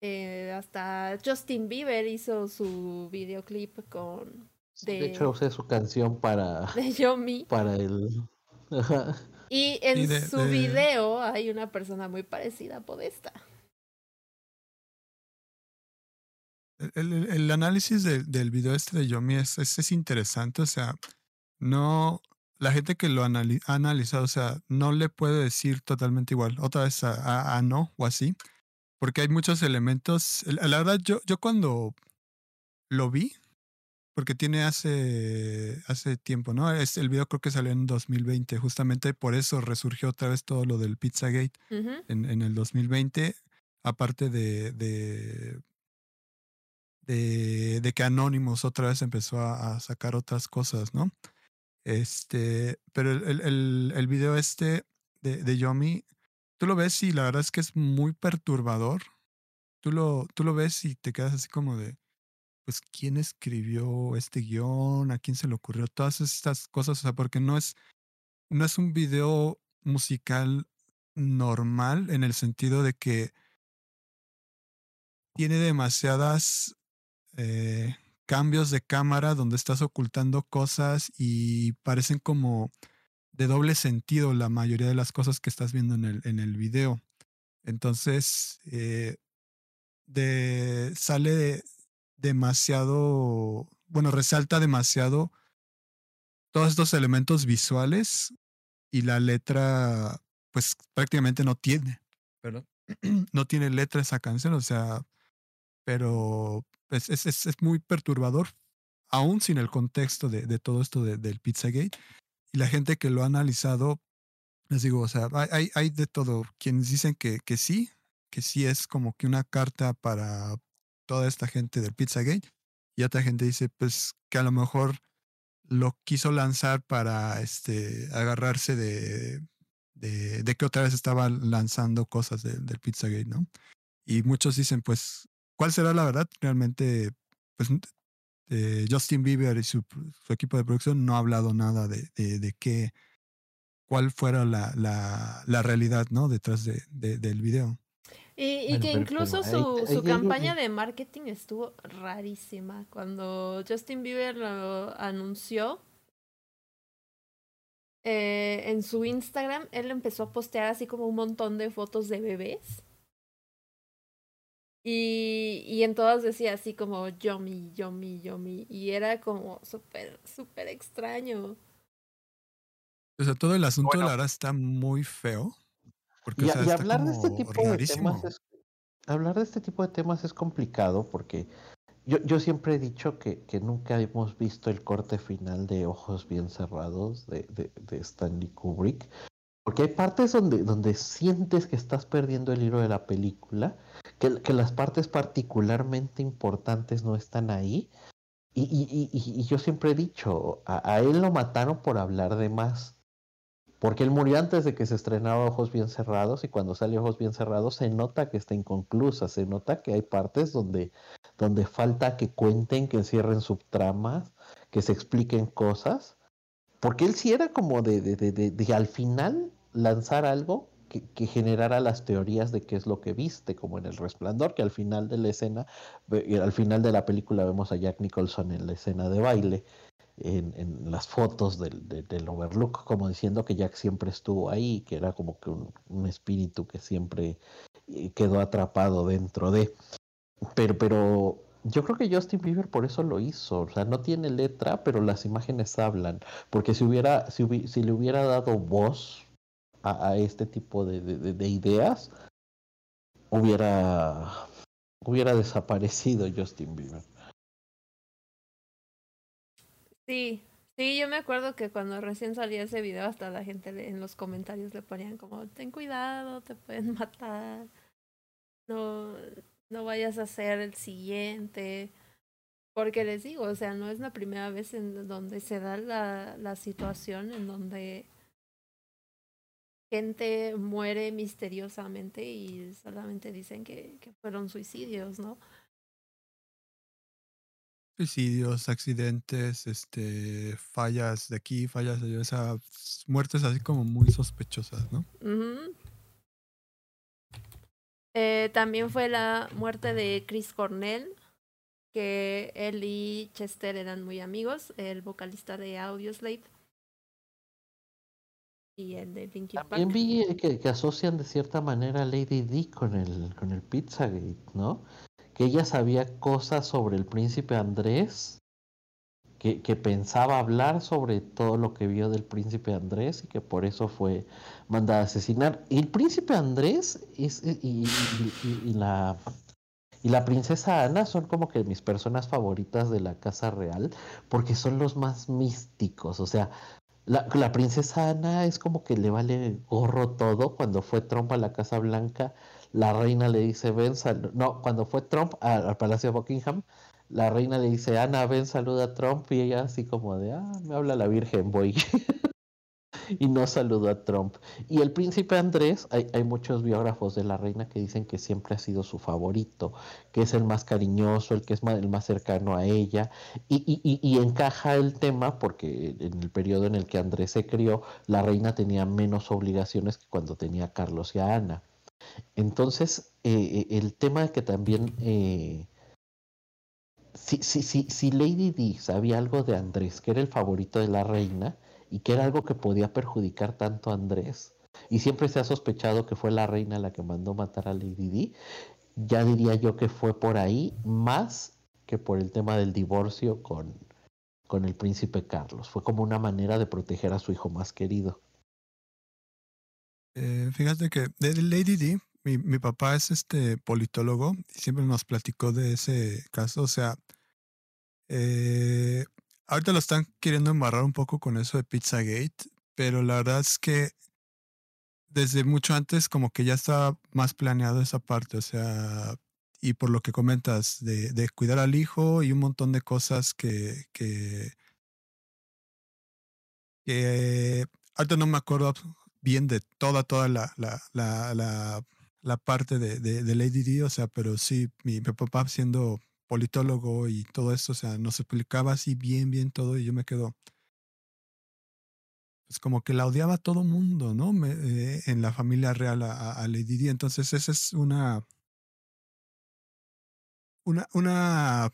[SPEAKER 2] Eh, hasta Justin Bieber hizo su videoclip con.
[SPEAKER 1] De, hecho, usé su canción para. <laughs>
[SPEAKER 2] De Yomi.
[SPEAKER 1] Para el.
[SPEAKER 2] Y en su video hay una persona muy parecida a Podesta.
[SPEAKER 3] El, el, análisis del video este de Yomi es, es, interesante, o sea, no, la gente que lo ha analizado, o sea, no le puede decir totalmente igual, otra vez a, a, no o así, porque hay muchos elementos. La verdad, yo, yo cuando lo vi, porque tiene hace, hace tiempo, ¿no? Es, el video creo que salió en 2020, justamente por eso resurgió otra vez todo lo del Pizzagate en, en el 2020, aparte de, de de, de que Anonymous otra vez empezó a, sacar otras cosas, ¿no? Este, pero el, el, el video este de, de Yomi, tú lo ves y la verdad es que es muy perturbador. Tú lo, tú lo ves y te quedas así como de, pues, ¿quién escribió este guion? ¿A quién se le ocurrió? Todas estas cosas, o sea, porque no es, no es un video musical normal en el sentido de que tiene demasiadas eh, cambios de cámara donde estás ocultando cosas y parecen como de doble sentido la mayoría de las cosas que estás viendo en el, en el video. Entonces, eh, de, sale demasiado, bueno, resalta demasiado todos estos elementos visuales y la letra, pues prácticamente no tiene, ¿verdad? <clears throat> no tiene letra esa canción, o sea, pero es, es, es, muy perturbador, aún sin el contexto de, de todo esto de, del Pizzagate. Y la gente que lo ha analizado, les digo, o sea, hay, hay de todo. Quienes dicen que, que sí, que sí es como que una carta para toda esta gente del Pizzagate. Y otra gente dice, pues, que a lo mejor lo quiso lanzar para este, agarrarse de, de, de que otra vez estaba lanzando cosas del Pizzagate, ¿no? Y muchos dicen, pues, ¿Cuál será la verdad? Realmente, pues eh, Justin Bieber y su, equipo de producción no ha hablado nada de, de, qué, cuál fuera la, la, la realidad, ¿no? Detrás de, del video.
[SPEAKER 2] Y, y que incluso su, su campaña de marketing estuvo rarísima. Cuando Justin Bieber lo anunció eh, en su Instagram, él empezó a postear así como un montón de fotos de bebés. Y, y en todas decía así como Yomi, Yomi, Yomi. Y era como súper, súper extraño.
[SPEAKER 3] O sea, todo el asunto de la verdad está muy feo. Porque,
[SPEAKER 1] y, o sea, hablar de este tipo de temas es, hablar de este tipo de temas es complicado porque yo, yo siempre he dicho que, que nunca hemos visto el corte final de Ojos Bien Cerrados de, de, de Stanley Kubrick. Porque hay partes donde, donde sientes que estás perdiendo el hilo de la película, que, que las partes particularmente importantes no están ahí. Y, y, y, yo siempre he dicho, a, él lo mataron por hablar de más. Porque él murió antes de que se estrenara Ojos Bien Cerrados y cuando sale Ojos Bien Cerrados se nota que está inconclusa, se nota que hay partes donde, donde falta que cuenten, que cierren subtramas, que se expliquen cosas. Porque él sí era como de, de, de, de al final lanzar algo que, que, generara las teorías de qué es lo que viste, como en El Resplandor, que al final de la escena, al final de la película vemos a Jack Nicholson en la escena de baile en, las fotos del, del, Overlook, como diciendo que Jack siempre estuvo ahí, que era como que un, espíritu que siempre eh, quedó atrapado dentro de. Pero, pero yo creo que Justin Bieber por eso lo hizo. O sea, no tiene letra, pero las imágenes hablan. Porque si hubiera, si, si le hubiera dado voz a, a este tipo de, de, de, ideas, hubiera, hubiera desaparecido Justin Bieber.
[SPEAKER 2] Sí, sí, yo me acuerdo que cuando recién salía ese video hasta la gente en los comentarios le ponían como, ten cuidado, te pueden <laughs> matar, no, no vayas a ser el siguiente. Porque les digo, o sea, no es la primera vez en donde se da la, la situación en donde gente muere misteriosamente y solamente dicen que, que fueron suicidios, ¿no?
[SPEAKER 3] Suicidios, accidentes, este, fallas de aquí, fallas de allá, o sea, muertes así como muy sospechosas, ¿no?
[SPEAKER 2] eh, también fue la muerte de Chris Cornell, que él y Chester eran muy amigos, el vocalista de Audioslave. Y el de Linkin Park.
[SPEAKER 1] También vi que, que, asocian de cierta manera a Lady D con el, con el Pizzagate, ¿no? Ella sabía cosas sobre el príncipe Andrés, que, pensaba hablar sobre todo lo que vio del príncipe Andrés y que por eso fue mandada a asesinar. Y el príncipe Andrés es, y, y, la, y la princesa Ana son como que mis personas favoritas de la Casa Real porque son los más místicos. O sea, la, la princesa Ana es como que le vale gorro todo cuando fue Trump a la Casa Blanca la reina le dice, ven, no, cuando fue Trump al, Palacio de Buckingham, la reina le dice, Ana, ven, saluda a Trump, y ella así como de, ah, me habla la Virgen, voy. <laughs> y no saludó a Trump. Y el príncipe Andrés, hay, hay, muchos biógrafos de la reina que dicen que siempre ha sido su favorito, que es el más cariñoso, el que es más, el más cercano a ella, y, y, y, encaja el tema porque en el periodo en el que Andrés se crió, la reina tenía menos obligaciones que cuando tenía a Carlos y a Ana. Entonces, eh, eh, el tema que también, eh, si, si, si, si Lady Di sabía algo de Andrés, que era el favorito de la reina, y que era algo que podía perjudicar tanto a Andrés, y siempre se ha sospechado que fue la reina la que mandó matar a Lady Di, ya diría yo que fue por ahí, más que por el tema del divorcio con, con el príncipe Carlos. Fue como una manera de proteger a su hijo más querido.
[SPEAKER 3] Eh, fíjate que de Lady D, mi, mi papá es este politólogo y siempre nos platicó de ese caso. O sea, eh, ahorita lo están queriendo embarrar un poco con eso de Pizzagate, pero la verdad es que desde mucho antes como que ya estaba más planeado esa parte, o sea, y por lo que comentas, de, de cuidar al hijo y un montón de cosas que, que, que ahorita no me acuerdo bien de toda, toda la, la, la, la, la parte de, de, de, Lady Di, o sea, pero sí, mi, papá siendo politólogo y todo eso, o sea, nos explicaba así bien, bien todo y yo me quedo, pues como que la odiaba todo mundo, ¿no? Eh, en la familia real a, a, Lady Di, entonces esa es una, una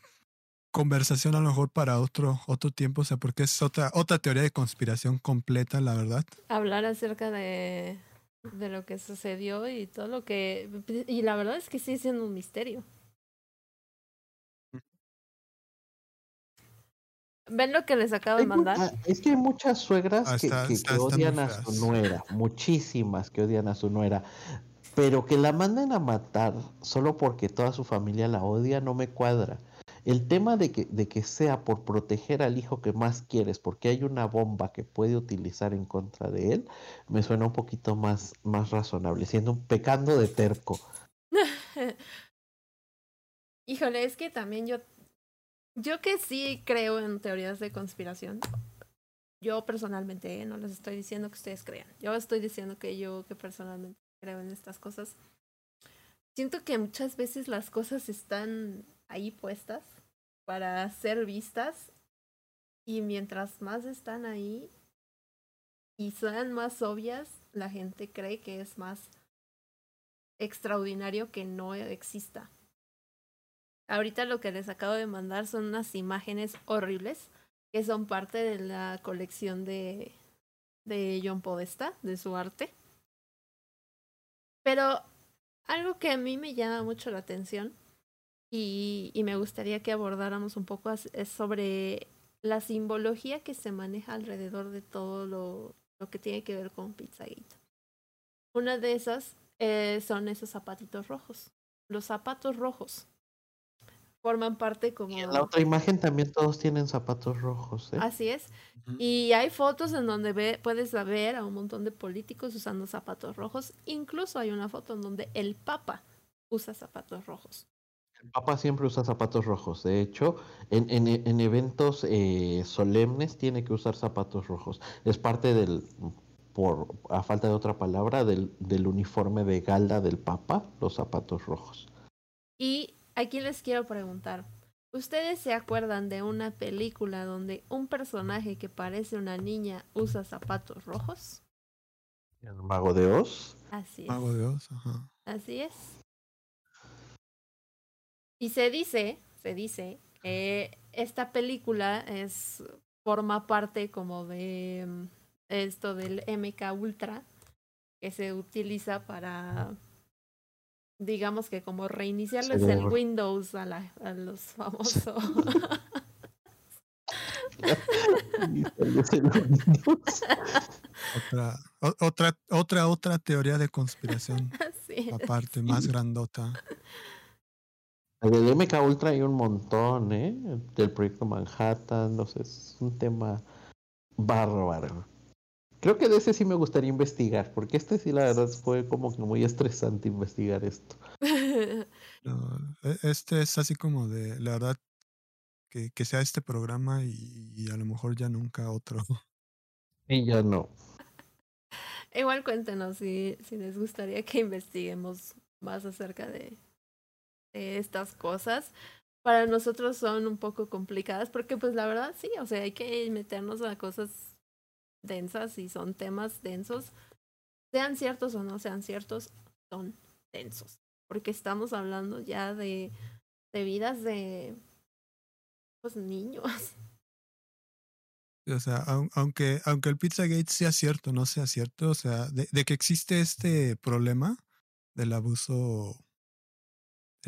[SPEAKER 3] conversación a lo mejor para otro, otro tiempo, o sea, porque es otra, otra teoría de conspiración completa, la verdad.
[SPEAKER 2] Hablar acerca de, de lo que sucedió y todo lo que... Y la verdad es que sigue siendo un misterio. ¿Ven lo que les acabo de mandar?
[SPEAKER 1] es que hay muchas suegras ah, que, que, odian a su nuera, muchísimas que odian a su nuera, pero que la manden a matar solo porque toda su familia la odia no me cuadra El tema de que, de que sea por proteger al hijo que más quieres, porque hay una bomba que puede utilizar en contra de él, me suena un poquito más, más razonable, siendo un pecando de terco. <laughs>
[SPEAKER 2] Híjole, es que también yo, yo que sí creo en teorías de conspiración, yo personalmente, ¿eh? no les estoy diciendo que ustedes crean, yo estoy diciendo que yo que personalmente creo en estas cosas. Siento que muchas veces las cosas están ahí puestas para ser vistas y mientras más están ahí y sean más obvias, la gente cree que es más extraordinario que no exista. Ahorita lo que les acabo de mandar son unas imágenes horribles que son parte de la colección de, de John Podesta, de su arte. Pero algo que a mí me llama mucho la atención y, y me gustaría que abordáramos un poco es sobre la simbología que se maneja alrededor de todo lo, lo que tiene que ver con Pizzagate. Una de esas eh, son esos zapatitos rojos. Los zapatos rojos forman parte como...
[SPEAKER 1] Y en la otra imagen también todos tienen zapatos rojos. ¿eh?
[SPEAKER 2] Así es. Y hay fotos en donde ve, puedes ver a un montón de políticos usando zapatos rojos. Incluso hay una foto en donde el Papa usa zapatos rojos.
[SPEAKER 1] El Papa siempre usa zapatos rojos. De hecho, en, en, en eventos eh, solemnes tiene que usar zapatos rojos. Es parte del, por a falta de otra palabra, del, del uniforme de galda del Papa, los zapatos rojos.
[SPEAKER 2] Y aquí les quiero preguntar, ¿ustedes se acuerdan de una película donde un personaje que parece una niña usa zapatos rojos?
[SPEAKER 1] ¿El Mago de Oz?
[SPEAKER 2] Así es.
[SPEAKER 3] Mago de Oz, ajá.
[SPEAKER 2] Así es. Y se dice, se dice que esta película es forma parte como de mm, esto del MK Ultra que se utiliza para digamos que como reiniciarles el Windows a, la, a los famosos.
[SPEAKER 3] otra, otra, otra, otra teoría de conspiración. <laughs> aparte, más grandota.
[SPEAKER 1] El MK Ultra hay un montón, ¿eh? Del proyecto Manhattan, no sé, es un tema bárbaro. Creo que de ese sí me gustaría investigar, porque este sí la verdad fue como que muy estresante investigar esto. <laughs>
[SPEAKER 3] E, este es así como de, la verdad, que, que sea este programa y, a lo mejor ya nunca otro.
[SPEAKER 1] Y ya no. <laughs>
[SPEAKER 2] Igual cuéntenos si, si les gustaría que investiguemos más acerca de, de estas cosas. Para nosotros son un poco complicadas porque pues la verdad sí, o sea, hay que meternos a cosas densas y son temas densos, sean ciertos o no sean ciertos, son densos. Porque estamos hablando ya de, de vidas de los niños. <laughs>
[SPEAKER 3] O sea, aunque, aunque el Pizzagate sea cierto, no sea cierto, o sea, de que existe este problema del abuso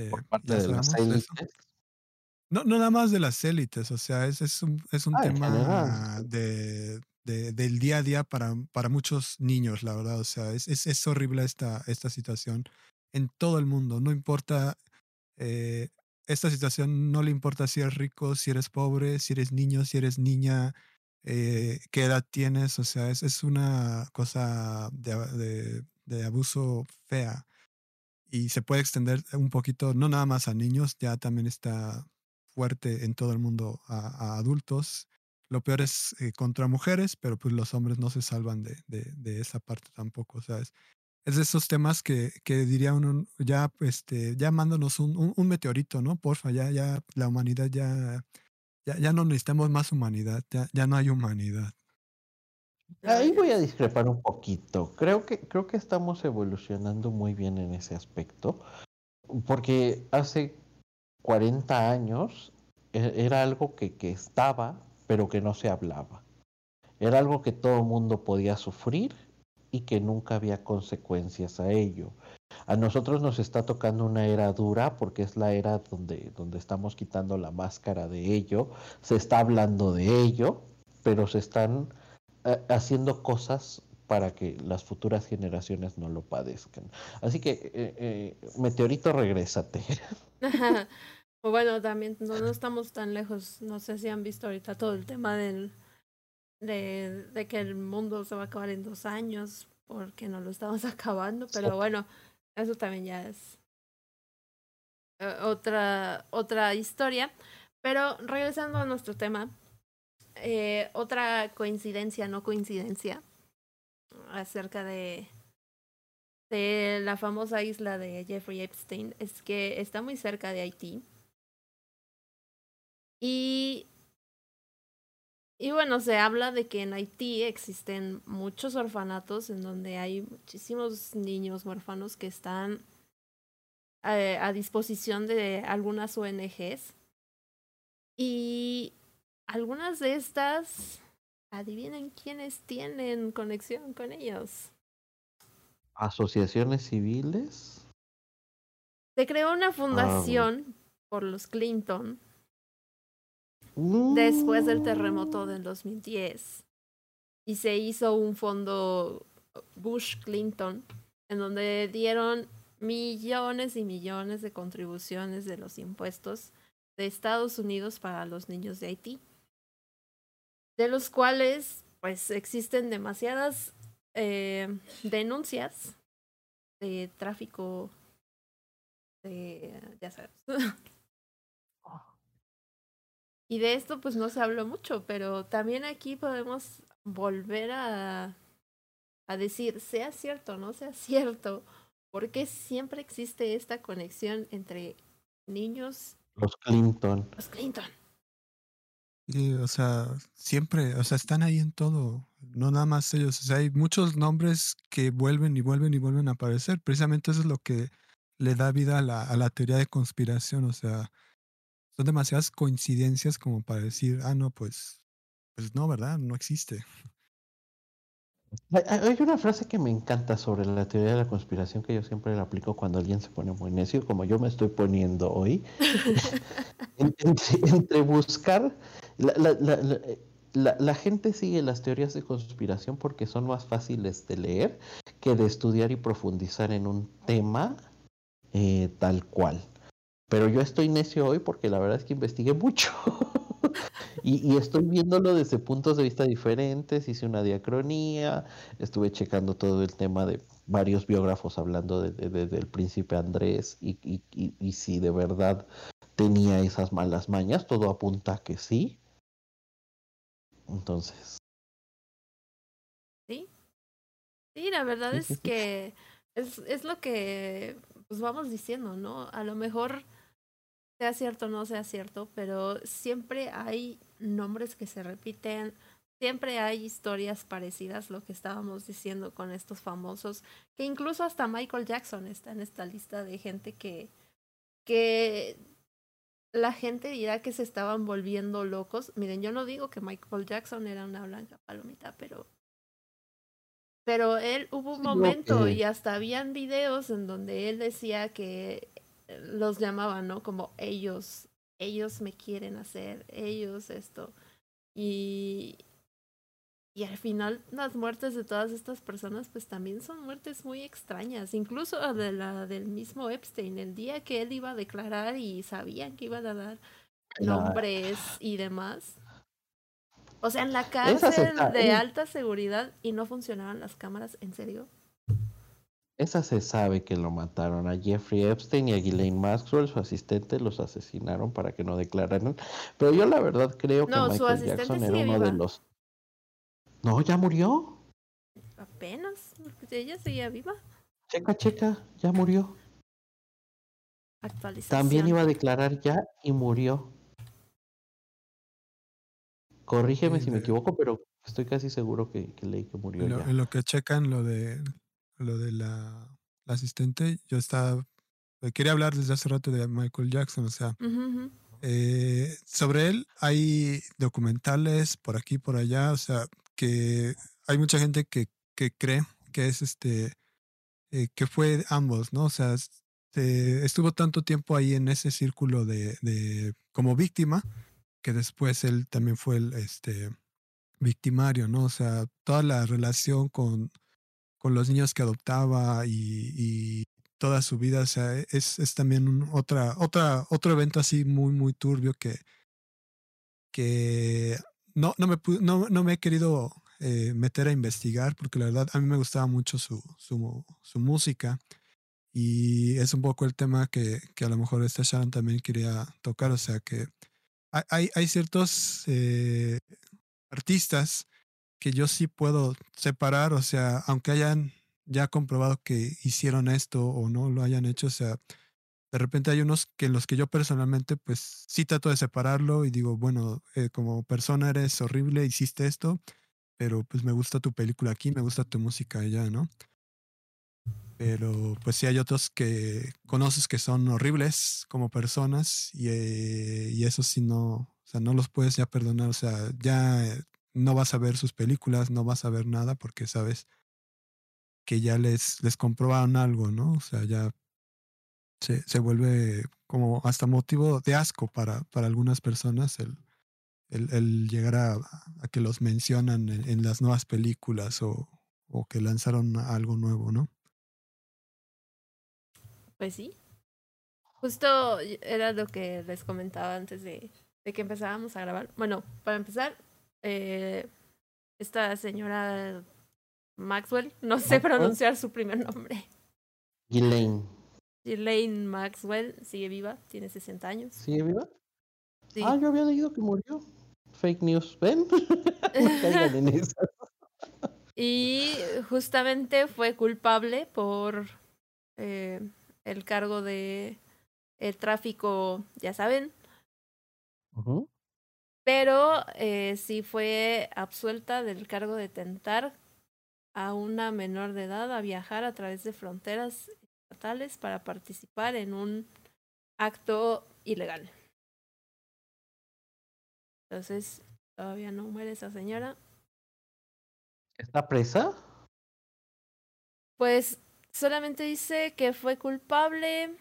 [SPEAKER 1] por parte de las élites.
[SPEAKER 3] No, no nada más de las élites, o sea, es, es un, es un ah, tema de, del día a día para, para muchos niños, la verdad. O sea, es, es, es horrible esta, esta situación en todo el mundo. No importa, eh, esta situación no le importa si eres rico, si eres pobre, si eres niño, si eres niña, eh, qué edad tienes. O sea, es, es una cosa de, de, de abuso fea. Y se puede extender un poquito, no nada más a niños, ya también está fuerte en todo el mundo a, adultos lo peor es eh, contra mujeres, pero pues los hombres no se salvan de, de, de esa parte tampoco, o sea, es, de esos temas que, que diría uno, ya, este, ya mándanos un, un, meteorito, ¿no? Porfa, ya, ya, la humanidad ya, ya, ya no necesitamos más humanidad, ya, ya no hay humanidad.
[SPEAKER 1] Ahí voy a discrepar un poquito. Creo que, creo que estamos evolucionando muy bien en ese aspecto, porque hace 40 años e, era algo que, que estaba pero que no se hablaba. Era algo que todo el mundo podía sufrir y que nunca había consecuencias a ello. A nosotros nos está tocando una era dura porque es la era donde, donde estamos quitando la máscara de ello, se está hablando de ello, pero se están haciendo cosas para que las futuras generaciones no lo padezcan. Así que, eh, eh, meteorito, regrésate. <laughs>
[SPEAKER 2] O bueno, también no, estamos tan lejos. No sé si han visto ahorita todo el tema del de, de que el mundo se va a acabar en dos años porque no lo estamos <laughs> acabando, pero bueno, eso también ya es eh, otra, otra historia. Pero regresando a nuestro tema, eh, otra coincidencia, no coincidencia, acerca de, de la famosa isla de Jeffrey Epstein es que está muy cerca de Haití. Y, y bueno, se habla de que en Haití existen muchos orfanatos en donde hay muchísimos niños huérfanos que están eh, a disposición de algunas ONGs. Y algunas de estas, adivinen quiénes tienen conexión con ellos.
[SPEAKER 1] Asociaciones civiles.
[SPEAKER 2] Se creó una fundación por los Clinton después del terremoto del 2010 y se hizo un fondo Bush Clinton en donde dieron millones y millones de contribuciones de los impuestos de Estados Unidos para los niños de Haití, de los cuales pues existen demasiadas eh, denuncias de tráfico de, ya sabes. <laughs> y de esto pues no se habló mucho, pero también aquí podemos volver a, a decir, sea cierto o no sea cierto, ¿Por qué siempre existe esta conexión entre niños?
[SPEAKER 1] Los Clinton.
[SPEAKER 2] Los Clinton.
[SPEAKER 3] O sea, siempre, o sea, están ahí en todo, no nada más ellos, o sea, hay muchos nombres que vuelven y vuelven y vuelven a aparecer, precisamente eso es lo que le da vida a la, a la teoría de conspiración, o sea, son demasiadas coincidencias como para decir, ah, no, pues, pues no, ¿verdad? No existe.
[SPEAKER 1] Hay una frase que me encanta sobre la teoría de la conspiración que yo siempre la aplico cuando alguien se pone muy necio, como yo me estoy poniendo hoy. <laughs> entre, buscar. La, la, gente sigue las teorías de conspiración porque son más fáciles de leer que de estudiar y profundizar en un tema eh, tal cual. Pero yo estoy necio hoy porque la verdad es que investigué mucho. <laughs> Y, estoy viéndolo desde puntos de vista diferentes, hice una diacronía, estuve checando todo el tema de varios biógrafos hablando de, del príncipe Andrés y, y, si de verdad tenía esas malas mañas, todo apunta que sí. Entonces.
[SPEAKER 2] Sí. Sí, la verdad es que es, es lo que pues vamos diciendo, ¿no? A lo mejor sea cierto o no sea cierto, pero siempre hay nombres que se repiten, siempre hay historias parecidas, lo que estábamos diciendo con estos famosos, que incluso hasta Michael Jackson está en esta lista de gente que, que la gente dirá que se estaban volviendo locos. Miren, yo no digo que Michael Jackson era una blanca palomita, pero pero él hubo un momento y hasta habían videos en donde él decía que los llamaban, ¿no? Como ellos, ellos me quieren hacer, ellos esto. Y, y al final las muertes de todas estas personas pues también son muertes muy extrañas, incluso de la del mismo Epstein, el día que él iba a declarar y sabían que iban a dar nombres y demás. O sea, en la cárcel de alta seguridad y no funcionaban las cámaras, ¿en serio?
[SPEAKER 1] Esa se sabe que lo mataron. A Jeffrey Epstein y a Ghislaine Maxwell, su asistente, los asesinaron para que no declararan. Pero yo la verdad creo que Michael Jackson era uno de los. No, ya murió.
[SPEAKER 2] Apenas. Ella seguía viva.
[SPEAKER 1] Checa, checa, ya murió.
[SPEAKER 2] Actualización.
[SPEAKER 1] También iba a declarar ya y murió. Corrígeme si me equivoco, pero estoy casi seguro que, leí que murió
[SPEAKER 3] ya. En lo que checan lo de lo de la, asistente, yo estaba, eh, quería hablar desde hace rato de Michael Jackson, o sea, eh, sobre él hay documentales por aquí, por allá, o sea, que hay mucha gente que, que cree que es este, eh, que fue ambos, ¿no? O sea, estuvo tanto tiempo ahí en ese círculo de, de, como víctima, que después él también fue el, este, victimario, ¿no? O sea, toda la relación con, con los niños que adoptaba y, toda su vida. O sea, es, es también un, otra, otra, otro evento así muy, muy turbio que, que no, no, me, no, no me he querido eh, meter a investigar porque la verdad a mí me gustaba mucho su, su, su música y es un poco el tema que, que, a lo mejor esta Sharon también quería tocar, o sea que hay, hay ciertos eh, artistas que yo sí puedo separar, o sea, aunque hayan ya comprobado que hicieron esto o no lo hayan hecho, o sea, de repente hay unos que los que yo personalmente pues sí trato de separarlo y digo, bueno, eh, como persona eres horrible, hiciste esto, pero pues me gusta tu película aquí, me gusta tu música allá, ¿no? Pero pues sí hay otros que conoces que son horribles como personas y, eh, y eso sí no, o sea, no los puedes ya perdonar, o sea, ya no vas a ver sus películas, no vas a ver nada porque sabes que ya les, les comprobaron algo, ¿no? O sea, ya se, se vuelve como hasta motivo de asco para, para algunas personas el, el, el llegar a, a, que los mencionan en, en las nuevas películas o, o, que lanzaron algo nuevo, ¿no?
[SPEAKER 2] Pues sí. Justo era lo que les comentaba antes de, de que empezábamos a grabar. Bueno, para empezar, eh, esta señora Maxwell, no sé pronunciar su primer nombre.
[SPEAKER 1] Ghislaine.
[SPEAKER 2] Ghislaine Maxwell sigue viva, tiene 60 años.
[SPEAKER 1] ¿Sigue viva? Sí. Ah, yo había leído que murió. Fake news, ¿ven? <laughs> <laughs>
[SPEAKER 2] y justamente fue culpable por eh, el cargo de el tráfico, ya saben. Pero eh, sí fue absuelta del cargo de tentar a una menor de edad a viajar a través de fronteras estatales para participar en un acto ilegal. Entonces, todavía no muere esa señora.
[SPEAKER 1] ¿Está presa?
[SPEAKER 2] Pues solamente dice que fue culpable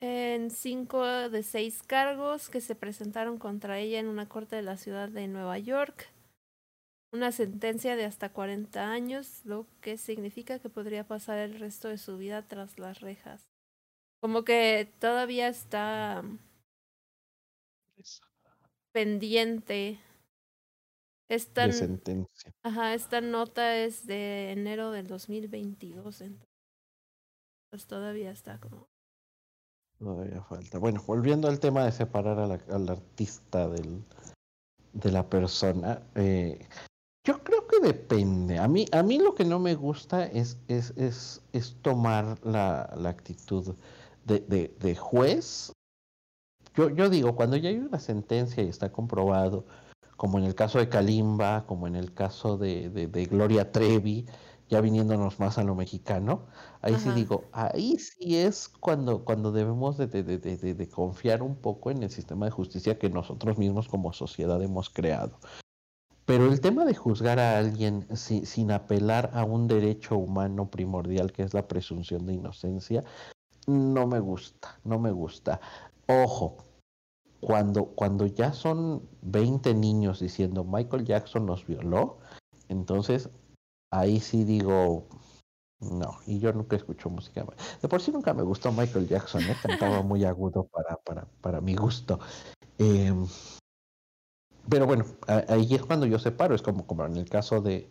[SPEAKER 2] en cinco de seis cargos que se presentaron contra ella en una corte de la ciudad de Nueva York. Una sentencia de hasta 40 años, lo que significa que podría pasar el resto de su vida tras las rejas. Como que todavía está pendiente. Esta,
[SPEAKER 1] de sentencia.
[SPEAKER 2] Ajá, esta nota es de enero del 2022. Entonces, pues todavía está como
[SPEAKER 1] Todavía falta. Bueno, volviendo al tema de separar a la, al artista del, de la persona, eh, yo creo que depende. A mí, a mí lo que no me gusta es, es, es, es tomar la, la actitud de, de, de, juez. Yo, yo digo, cuando ya hay una sentencia y está comprobado, como en el caso de Kalimba, como en el caso de, de, Gloria Trevi, ya viniéndonos más a lo mexicano, ahí Ajá. sí digo, ahí sí es cuando, cuando debemos de, de, de, de, confiar un poco en el sistema de justicia que nosotros mismos como sociedad hemos creado. Pero el tema de juzgar a alguien si, sin apelar a un derecho humano primordial que es la presunción de inocencia, no me gusta, no me gusta. Ojo, cuando, cuando ya son 20 niños diciendo Michael Jackson nos violó, entonces ahí sí digo, no, y yo nunca escucho música. De por sí nunca me gustó Michael Jackson, ¿eh? cantaba muy agudo para, para, para mi gusto. Eh, pero bueno, ahí es cuando yo separo, es como, como en el caso de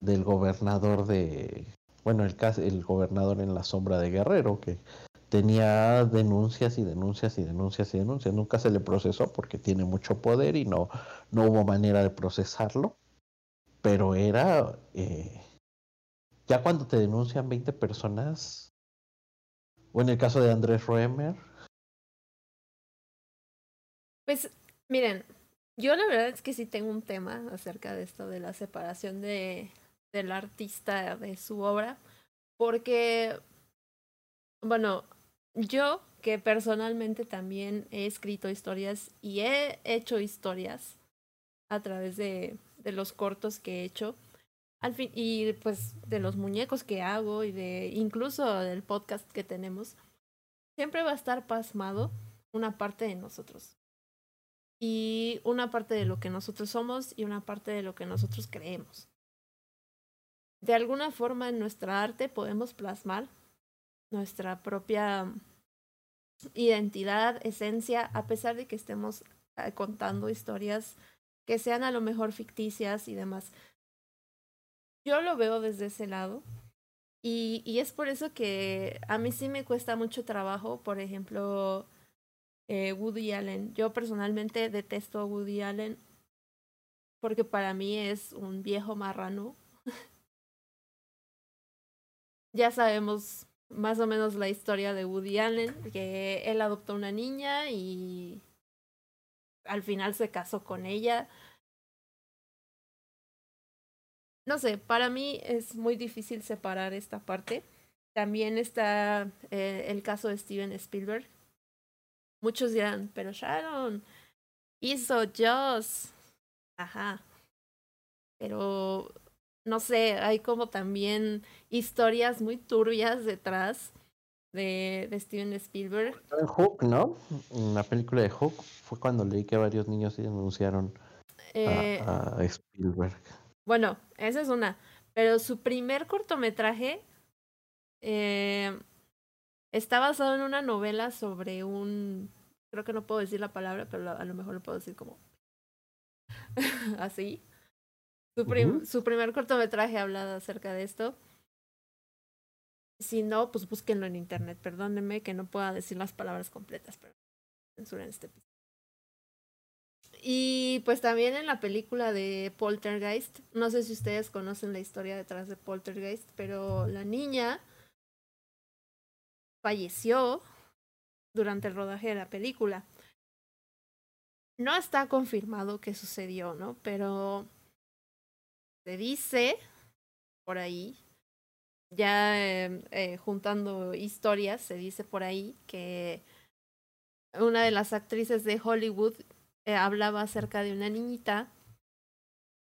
[SPEAKER 1] del gobernador de, bueno, el, caso, el gobernador en la sombra de Guerrero, que tenía denuncias y denuncias y denuncias y denuncias. Nunca se le procesó porque tiene mucho poder y no, no hubo manera de procesarlo pero era, eh, ya cuando te denuncian 20 personas, o en el caso de Andrés Roemer.
[SPEAKER 2] Pues miren, yo la verdad es que sí tengo un tema acerca de esto de la separación de, del artista de su obra, porque, bueno, yo que personalmente también he escrito historias y he hecho historias a través de de los cortos que he hecho. Al fin, y pues de los muñecos que hago y de incluso del podcast que tenemos, siempre va a estar pasmado una parte de nosotros. Y una parte de lo que nosotros somos y una parte de lo que nosotros creemos. De alguna forma en nuestra arte podemos plasmar nuestra propia identidad, esencia, a pesar de que estemos eh, contando historias que sean a lo mejor ficticias y demás. Yo lo veo desde ese lado y, y es por eso que a mí sí me cuesta mucho trabajo, por ejemplo, eh, Woody Allen. Yo personalmente detesto a Woody Allen porque para mí es un viejo marrano. <laughs> ya sabemos más o menos la historia de Woody Allen, que él adoptó una niña y al final se casó con ella. No sé, para mí es muy difícil separar esta parte. También está eh, el caso de Steven Spielberg. Muchos dirán, pero Sharon hizo Joss. Ajá. Pero no sé, hay como también historias muy turbias detrás de, de Steven Spielberg.
[SPEAKER 1] En Hook, ¿no? En la película de Hook fue cuando leí que varios niños se denunciaron eh, a, Spielberg.
[SPEAKER 2] Bueno, esa es una. Pero su primer cortometraje eh, está basado en una novela sobre un. Creo que no puedo decir la palabra, pero a lo mejor lo puedo decir como. <laughs> así. Su, su primer cortometraje habla acerca de esto. Si no, pues búsquenlo en internet. Perdónenme que no pueda decir las palabras completas, pero censuren este episodio. Y pues también en la película de Poltergeist, no sé si ustedes conocen la historia detrás de Poltergeist, pero la niña falleció durante el rodaje de la película. No está confirmado qué sucedió, ¿no? Pero se dice por ahí, ya em, eh, juntando historias, se dice por ahí que una de las actrices de Hollywood eh, hablaba acerca de una niñita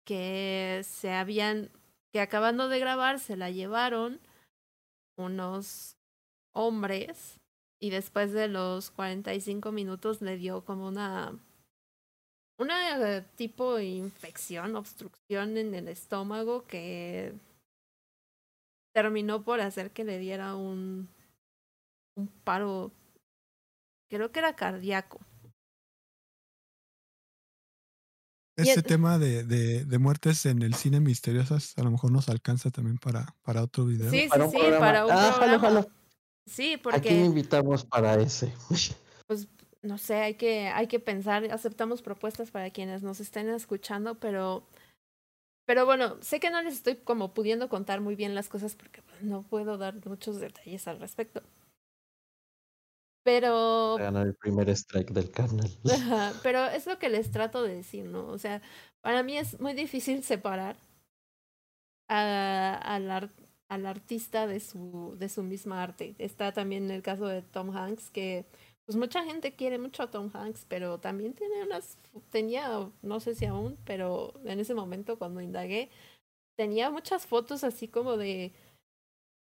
[SPEAKER 2] que se habían, que acabando de grabar se la llevaron unos hombres y después de los 45 minutos le dio como una una tipo de infección, obstrucción en el estómago que terminó por hacer que le diera un, un paro, creo que era cardíaco.
[SPEAKER 3] Ese tema de, de, de, muertes en el cine misteriosas a lo mejor nos alcanza también para, para otro video.
[SPEAKER 2] Sí, sí, sí, para un ah, programa. Sí, porque...
[SPEAKER 1] Aquí invitamos para ese. <laughs>
[SPEAKER 2] Pues no sé, hay que, hay que pensar, aceptamos propuestas para quienes nos estén escuchando, pero, pero bueno, sé que no les estoy como pudiendo contar muy bien las cosas porque no puedo dar muchos detalles al respecto. Pero...
[SPEAKER 1] Ganar el primer strike del canal. <laughs>
[SPEAKER 2] pero es lo que les trato de decir, ¿no? O sea, para mí es muy difícil separar a, al, al artista de su, de su misma arte. Está también el caso de Tom Hanks, que pues mucha gente quiere mucho a Tom Hanks, pero también tiene unas, tenía, no sé si aún, pero en ese momento cuando indagué, tenía muchas fotos así como de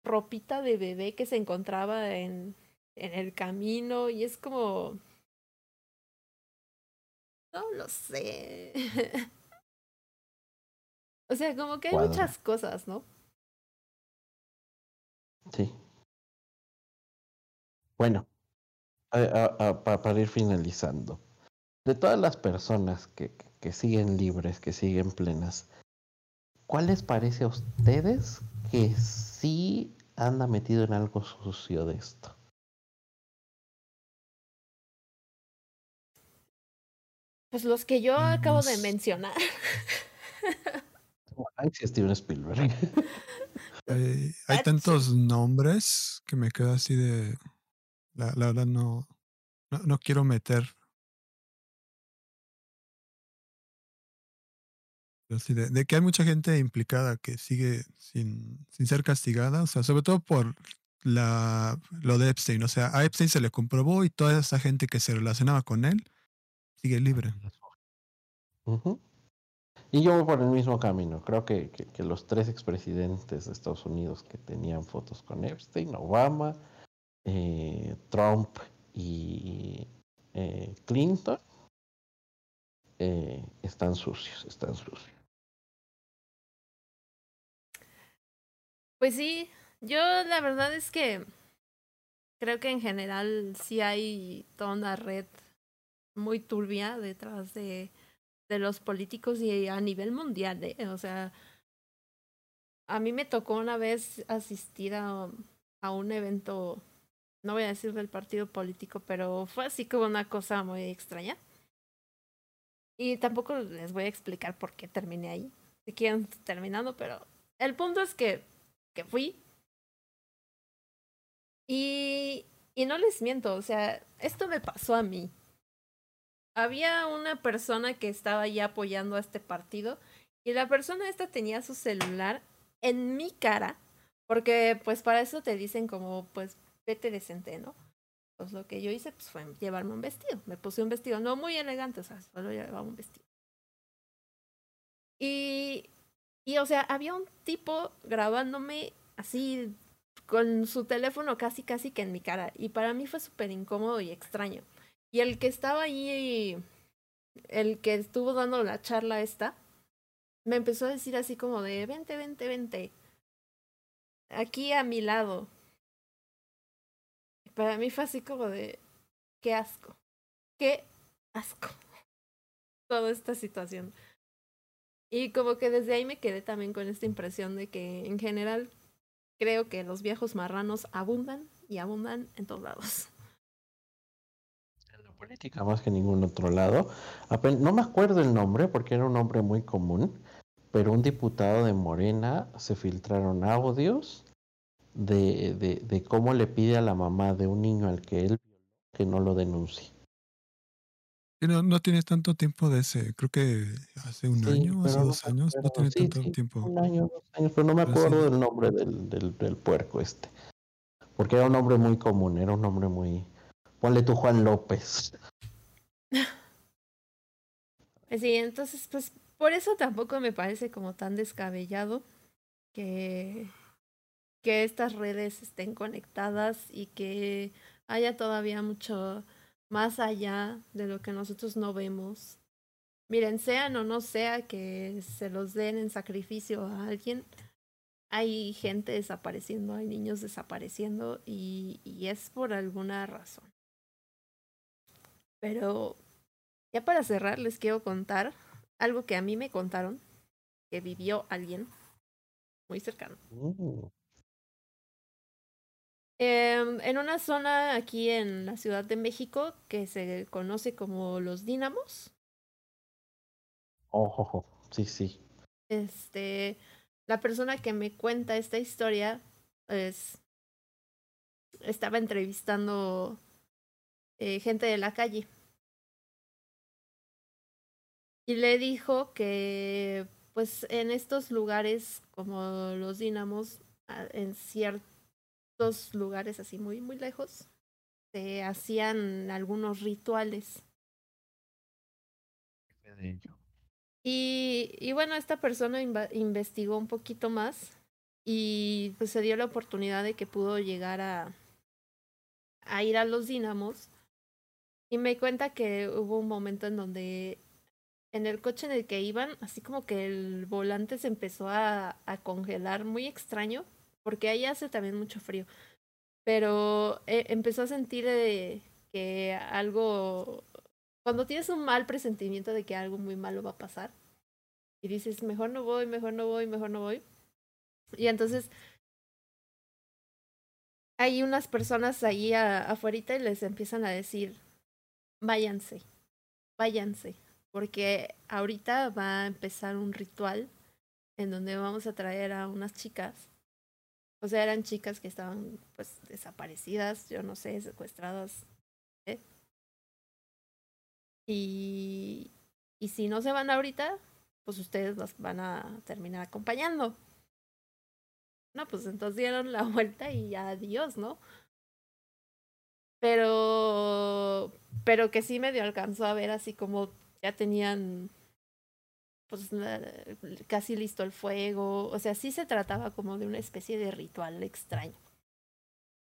[SPEAKER 2] ropita de bebé que se encontraba en, en el camino y es como... No lo sé. <laughs> o sea, como que hay muchas cosas, ¿no?
[SPEAKER 1] Sí. Bueno, para ir finalizando, de todas las personas que, que, siguen libres, que siguen plenas, ¿cuál les parece a ustedes que sí anda metido en algo sucio de esto?
[SPEAKER 2] Pues los que yo acabo de mencionar. <laughs>
[SPEAKER 1] Steven Spielberg. <laughs>
[SPEAKER 3] Eh, hay tantos nombres que me quedo así de. La, la verdad no, no, no quiero meter De, de, que hay mucha gente implicada que sigue sin, sin ser castigada, o sea, sobre todo por la, lo de Epstein, o sea, a Epstein se le comprobó y toda esa gente que se relacionaba con él sigue libre.
[SPEAKER 1] Y yo voy por el mismo camino, creo que, que, los tres expresidentes de Estados Unidos que tenían fotos con Epstein, Obama, eh, Trump y eh, Clinton eh, están sucios, están sucios.
[SPEAKER 2] Pues sí, yo la verdad es que creo que en general sí hay toda una red muy turbia detrás de, de los políticos y a nivel mundial, ¿eh? o sea, a mí me tocó una vez asistir a, a un evento, no voy a decir del partido político, pero fue así como una cosa muy extraña. Y tampoco les voy a explicar por qué terminé ahí. Si quieren, terminando, pero el punto es que, que fui. Y, y no les miento, o sea, esto me pasó a mí. Había una persona que estaba ahí apoyando a este partido y la persona esta tenía su celular en mi cara, porque pues para eso te dicen como pues vete decente, ¿no? Pues lo que yo hice pues, fue llevarme un vestido. Me puse un vestido, no muy elegante, o sea, solo llevaba un vestido. Y, y o sea, había un tipo grabándome así con su teléfono casi casi que en mi cara. Y para mí fue súper incómodo y extraño. Y el que estaba ahí, el que estuvo dando la charla esta, me empezó a decir así como de, vente, vente, vente. Aquí a mi lado. Para mí fue así como de, qué asco. Qué asco. <laughs> Toda esta situación. Y como que desde ahí me quedé también con esta impresión de que en general creo que los viejos marranos abundan y abundan en todos lados.
[SPEAKER 1] Política más que ningún otro lado. No me acuerdo el nombre porque era un nombre muy común, pero un diputado de Morena se filtraron audios de, de, de cómo le pide a la mamá de un niño al que él que no lo denuncie.
[SPEAKER 3] No, no tienes tanto tiempo de ese, creo que hace un año, hace dos años, no tiene tanto tiempo.
[SPEAKER 1] Un año, dos años, pero no me acuerdo del nombre del, del, del, puerco este. Porque era un nombre muy común, era un nombre muy... Ponle tú Juan López.
[SPEAKER 2] Sí, entonces pues por eso tampoco me parece como tan descabellado que, que estas redes estén conectadas y que haya todavía mucho más allá de lo que nosotros no vemos. Miren, sean o no sea que se los den en sacrificio a alguien, hay gente desapareciendo, hay niños desapareciendo y, y es por alguna razón. Pero ya para cerrar les quiero contar algo que a mí me contaron que vivió alguien muy cercano. Uh. en una zona aquí en la Ciudad de México que se conoce como los Dínamos.
[SPEAKER 1] Oh, sí, sí.
[SPEAKER 2] Este, la persona que me cuenta esta historia es estaba entrevistando eh, gente de la calle. Y le dijo que pues en estos lugares como los dinamos en ciertos lugares así muy muy lejos se hacían algunos rituales. Y, y bueno esta persona investigó un poquito más y pues se dio la oportunidad de que pudo llegar a a ir a los dinamos y me cuenta que hubo un momento en donde en el coche en el que iban, así como que el volante se empezó a, a congelar muy extraño, porque ahí hace también mucho frío. Pero eh, empezó a sentir eh, que algo, cuando tienes un mal presentimiento de que algo muy malo va a pasar, y dices, mejor no voy, mejor no voy, mejor no voy. Y entonces hay unas personas ahí afuera y les empiezan a decir, váyanse, váyanse, porque ahorita va a empezar un ritual en donde vamos a traer a unas chicas. O sea, eran chicas que estaban pues desaparecidas, yo no sé, secuestradas. ¿eh? Y, y si no se van ahorita, pues ustedes las van a terminar acompañando. No, pues entonces dieron la <laughs> vuelta y adiós, ¿no? Pero, pero que sí medio alcanzó a ver así como ya tenían pues casi listo el fuego, o sea, sí se trataba como de una especie de ritual extraño.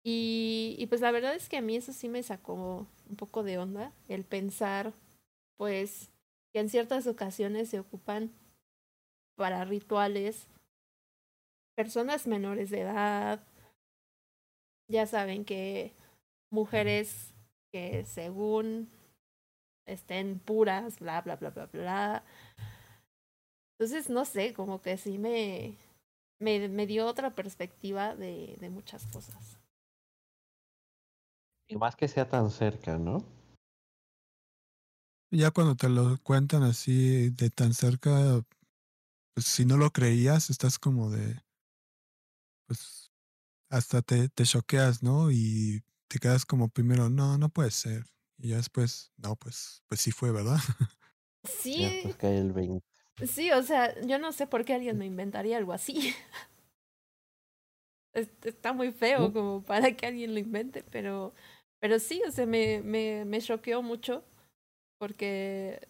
[SPEAKER 2] Y, y pues la verdad es que a mí eso sí me sacó un poco de onda, el pensar pues que en ciertas ocasiones se ocupan para rituales personas menores de edad, ya saben que mujeres que según estén puras, bla, bla, bla, bla, bla. Entonces, no sé, como que sí me, me, me dio otra perspectiva de, de muchas cosas.
[SPEAKER 1] Y más que sea tan cerca, ¿no?
[SPEAKER 3] Ya cuando te lo cuentan así de tan cerca, pues si no lo creías, estás como de, pues hasta te, te choqueas, ¿no? Y te quedas como primero, no, no puede ser. Y ya después, no, pues, pues sí fue, ¿verdad?
[SPEAKER 2] Sí.
[SPEAKER 1] pues cae el 20.
[SPEAKER 2] Sí, o sea, yo no sé por qué alguien me inventaría algo así. Está muy feo como para que alguien lo invente, pero, pero sí, o sea, me, me, me choqueó mucho porque,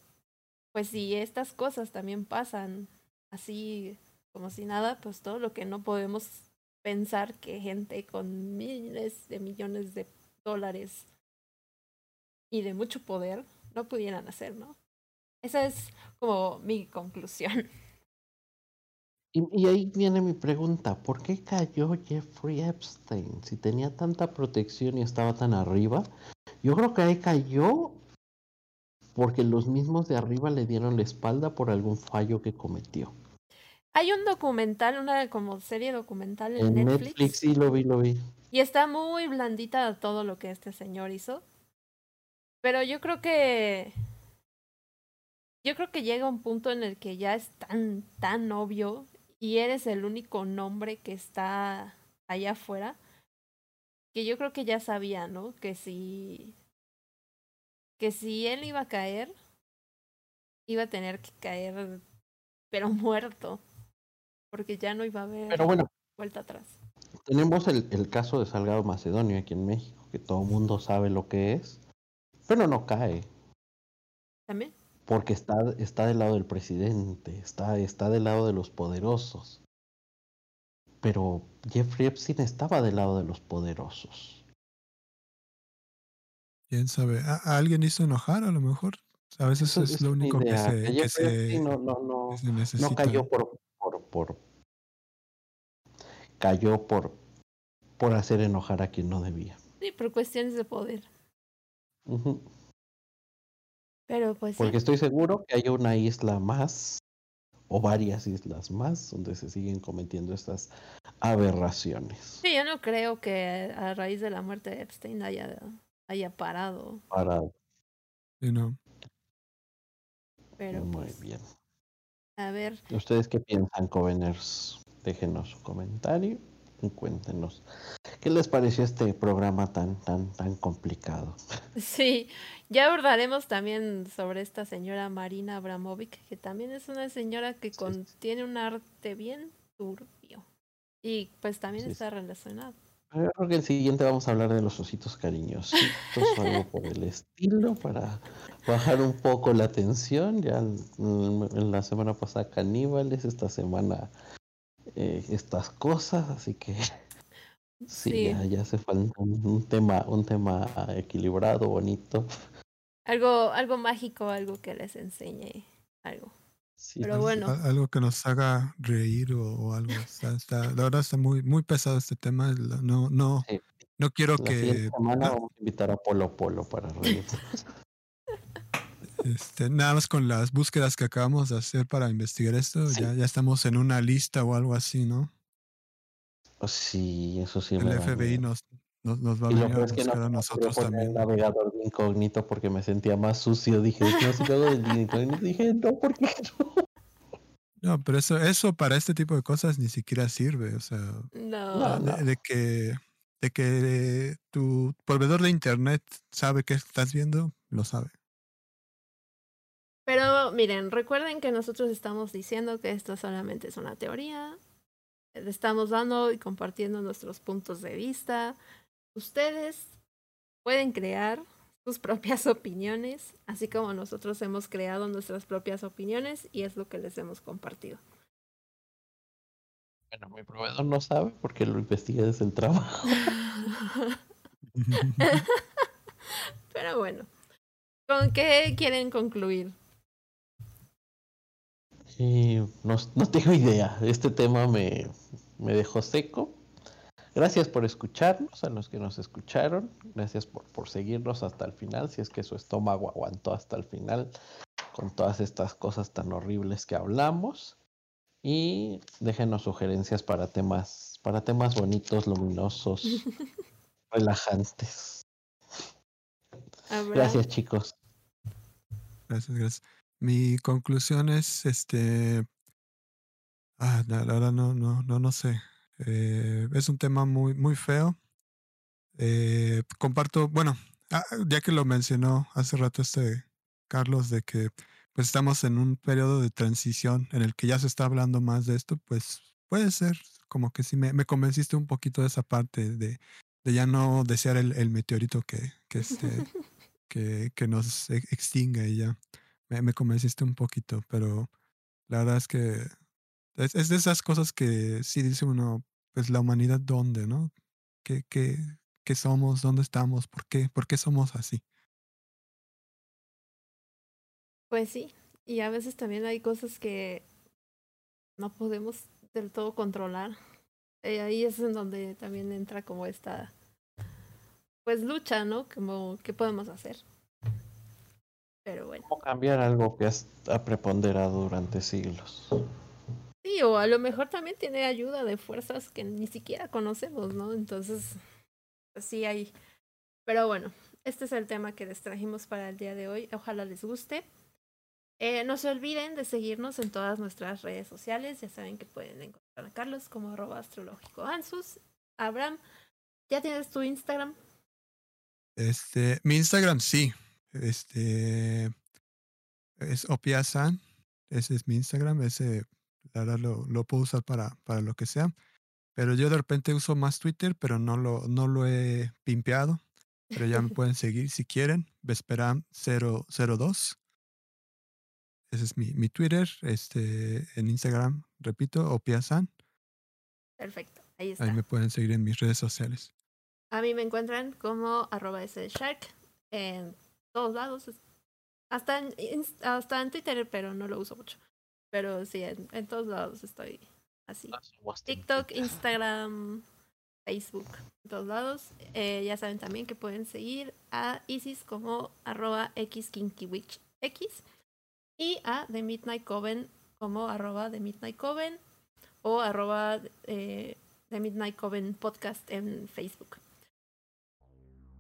[SPEAKER 2] pues si estas cosas también pasan así como si nada, pues todo lo que no podemos pensar que gente con miles de millones de dólares y de mucho poder no pudieran hacer, ¿no? Esa es como mi conclusión.
[SPEAKER 1] Y, ahí viene mi pregunta, ¿por qué cayó Jeffrey Epstein? Si tenía tanta protección y estaba tan arriba, yo creo que ahí cayó porque los mismos de arriba le dieron la espalda por algún fallo que cometió.
[SPEAKER 2] Hay un documental, una como serie documental
[SPEAKER 1] en, Netflix. Netflix. Sí, lo vi, lo vi.
[SPEAKER 2] Y está muy blandita todo lo que este señor hizo. Pero yo creo que. Yo creo que llega un punto en el que ya es tan, tan obvio y eres el único nombre que está allá afuera, que yo creo que ya sabía, ¿no? Que si. Que si él iba a caer, iba a tener que caer, pero <laughs> muerto. Porque ya no iba a haber vuelta atrás.
[SPEAKER 1] Tenemos el, el caso de Salgado Macedonio aquí en México, que todo el mundo sabe lo que es pero no cae.
[SPEAKER 2] ¿También?
[SPEAKER 1] Porque está, está del lado del presidente, está, está del lado de los poderosos. Pero Jeffrey Epstein estaba del lado de los poderosos.
[SPEAKER 3] ¿Quién sabe? ¿A, alguien hizo enojar a lo mejor? A veces es, lo único que se,
[SPEAKER 1] no, no, no, no cayó por, por, cayó por, por hacer enojar a quien no debía.
[SPEAKER 2] Sí, por cuestiones de poder. Pero pues.
[SPEAKER 1] Porque estoy seguro que hay una isla más o varias islas más donde se siguen cometiendo estas aberraciones.
[SPEAKER 2] Sí, yo no creo que a raíz de la muerte de Epstein haya, haya parado.
[SPEAKER 1] Parado.
[SPEAKER 3] Sí, no.
[SPEAKER 2] Pero
[SPEAKER 1] Muy
[SPEAKER 2] pues,
[SPEAKER 1] bien.
[SPEAKER 2] A ver.
[SPEAKER 1] ¿Ustedes qué piensan, Coveners? Déjenos su comentario y cuéntenos ¿Qué les pareció este programa tan, tan, tan complicado? <laughs>
[SPEAKER 2] Sí, ya abordaremos también sobre esta señora Marina Abramovic, que también es una señora que contiene un arte bien turbio. Y pues también está relacionado.
[SPEAKER 1] Yo creo que el siguiente vamos a hablar de los ositos cariñosos, algo por el estilo, para bajar un poco la tensión. Ya en, la semana pasada caníbales, esta semana eh, estas cosas, así que <laughs> Sí, Ya, hace falta un, tema, un tema equilibrado, bonito.
[SPEAKER 2] Algo, algo mágico, algo que les enseñe algo. Pero bueno.
[SPEAKER 3] Algo que nos haga reír o, algo. Está, la verdad está muy, muy pesado este tema. No, no, no quiero que.
[SPEAKER 1] semana vamos a invitar a Polo Polo para reír.
[SPEAKER 3] Este, nada más con las búsquedas que acabamos de hacer para investigar esto, ya, ya estamos en una lista o algo así, ¿no?
[SPEAKER 1] Oh, sí, eso sí.
[SPEAKER 3] El FBI nos, nos, nos, va a venir a buscar a nosotros también.
[SPEAKER 1] El navegador de incógnito porque me sentía más sucio. Dije, no de incógnito. Dije, no, ¿por qué no?
[SPEAKER 3] No, pero eso, eso para este tipo de cosas ni siquiera sirve. O sea,
[SPEAKER 2] no.
[SPEAKER 3] De, que, de que tu proveedor de internet sabe que estás viendo, lo sabe.
[SPEAKER 2] Pero miren, recuerden que nosotros estamos diciendo que esto solamente es una teoría, estamos dando y compartiendo nuestros puntos de vista. Ustedes pueden crear sus propias <laughs> opiniones, así como nosotros hemos creado nuestras propias opiniones y es lo que les hemos compartido.
[SPEAKER 1] Bueno, mi proveedor no sabe porque lo investiga desde el trabajo. <laughs>
[SPEAKER 2] Pero bueno, ¿con qué quieren concluir?
[SPEAKER 1] no, no, tengo idea. Este tema me, me dejó seco. Gracias por escucharnos, a los que nos escucharon. Gracias por, por seguirnos hasta el final, si es que su estómago aguantó hasta el final con todas estas cosas tan horribles que hablamos. Y déjenos sugerencias para temas, para temas bonitos, luminosos, <laughs> relajantes. Gracias, chicos.
[SPEAKER 3] Gracias, gracias. Mi conclusión es, este, ah, la verdad no, no, no, no sé. Eh, es un tema muy, muy feo. Eh, comparto, bueno, ah, ya que lo mencionó hace rato este Carlos, de que pues estamos en un periodo de transición en el que ya se está hablando más de esto, pues puede ser como que sí me, me convenciste un poquito de esa parte de, de ya no desear el, el meteorito que, que, este, <laughs> que, que nos e, extinga y ya. Me, me, convenciste un poquito, pero la verdad es que es, es, de esas cosas que sí dice uno, pues la humanidad dónde, ¿no? ¿Qué, qué, qué somos? ¿Dónde estamos? ¿Por qué? ¿Por qué somos así?
[SPEAKER 2] Pues sí, y a veces también hay cosas que no podemos del todo controlar. Y eh, ahí es en donde también entra como esta pues lucha, ¿no? Como qué podemos hacer. Pero bueno.
[SPEAKER 1] ¿Cómo cambiar algo que ha preponderado durante siglos?
[SPEAKER 2] Sí, o a lo mejor también tiene ayuda de fuerzas que ni siquiera conocemos, ¿no? Entonces, sí hay. Pero bueno, este es el tema que les trajimos para el día de hoy. Ojalá les guste. Eh, no se olviden de seguirnos en todas nuestras redes sociales. Ya saben que pueden encontrar a Carlos como arroba astrológico Ansus. Abraham, ¿ya tienes tu Instagram?
[SPEAKER 3] Este, mi Instagram sí. Este es Opiasan. Ese es mi Instagram. Ese, la verdad, lo, lo puedo usar para, para lo que sea. Pero yo de repente uso más Twitter, pero no lo, no lo he pimpeado. Pero ya me <laughs> pueden seguir si quieren. Vesperam002. Ese es mi, mi Twitter. Este, en Instagram, repito, Opiasan.
[SPEAKER 2] Perfecto, ahí está.
[SPEAKER 3] Ahí me pueden seguir en mis redes sociales.
[SPEAKER 2] A mí me encuentran como arroba shark en todos lados. Hasta en, hasta en Twitter, pero no lo uso mucho. Pero sí, en, en todos lados estoy así. TikTok, Instagram, Facebook, en todos lados. Eh, ya saben también que pueden seguir a Isis como arroba xkinkiwitch x y a The Midnight Coven como arroba The Midnight Coven o arroba eh, The Midnight Coven Podcast en Facebook.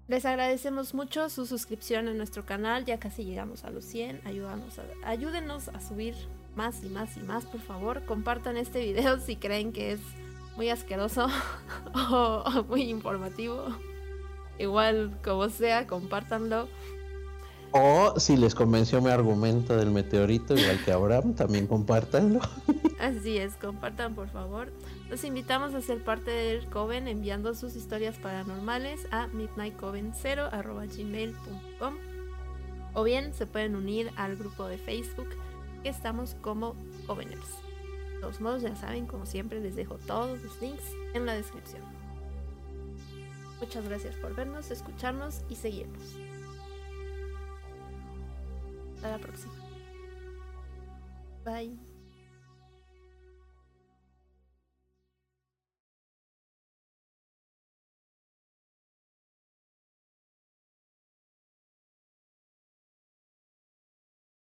[SPEAKER 2] Les agradecemos mucho su suscripción en nuestro canal, ya casi llegamos a los 100, ayúdanos a, ayúdenos a subir más y más y más, por favor. Compartan este video <laughs> si creen que es muy asqueroso <laughs> o muy informativo. Igual como sea, compártanlo.
[SPEAKER 1] O si les convenció mi argumento del meteorito, igual que Abraham, también compártanlo. <laughs>
[SPEAKER 2] Así es, compartan por favor. Los invitamos a ser parte del Coven enviando sus historias paranormales a midnightcoven0.gmail.com o bien se pueden unir al grupo de Facebook estamos como Coveners. De todos modos, ya saben, como siempre, les dejo todos los links en la descripción. Muchas gracias por vernos, escucharnos y seguirnos. Hasta la próxima. Bye.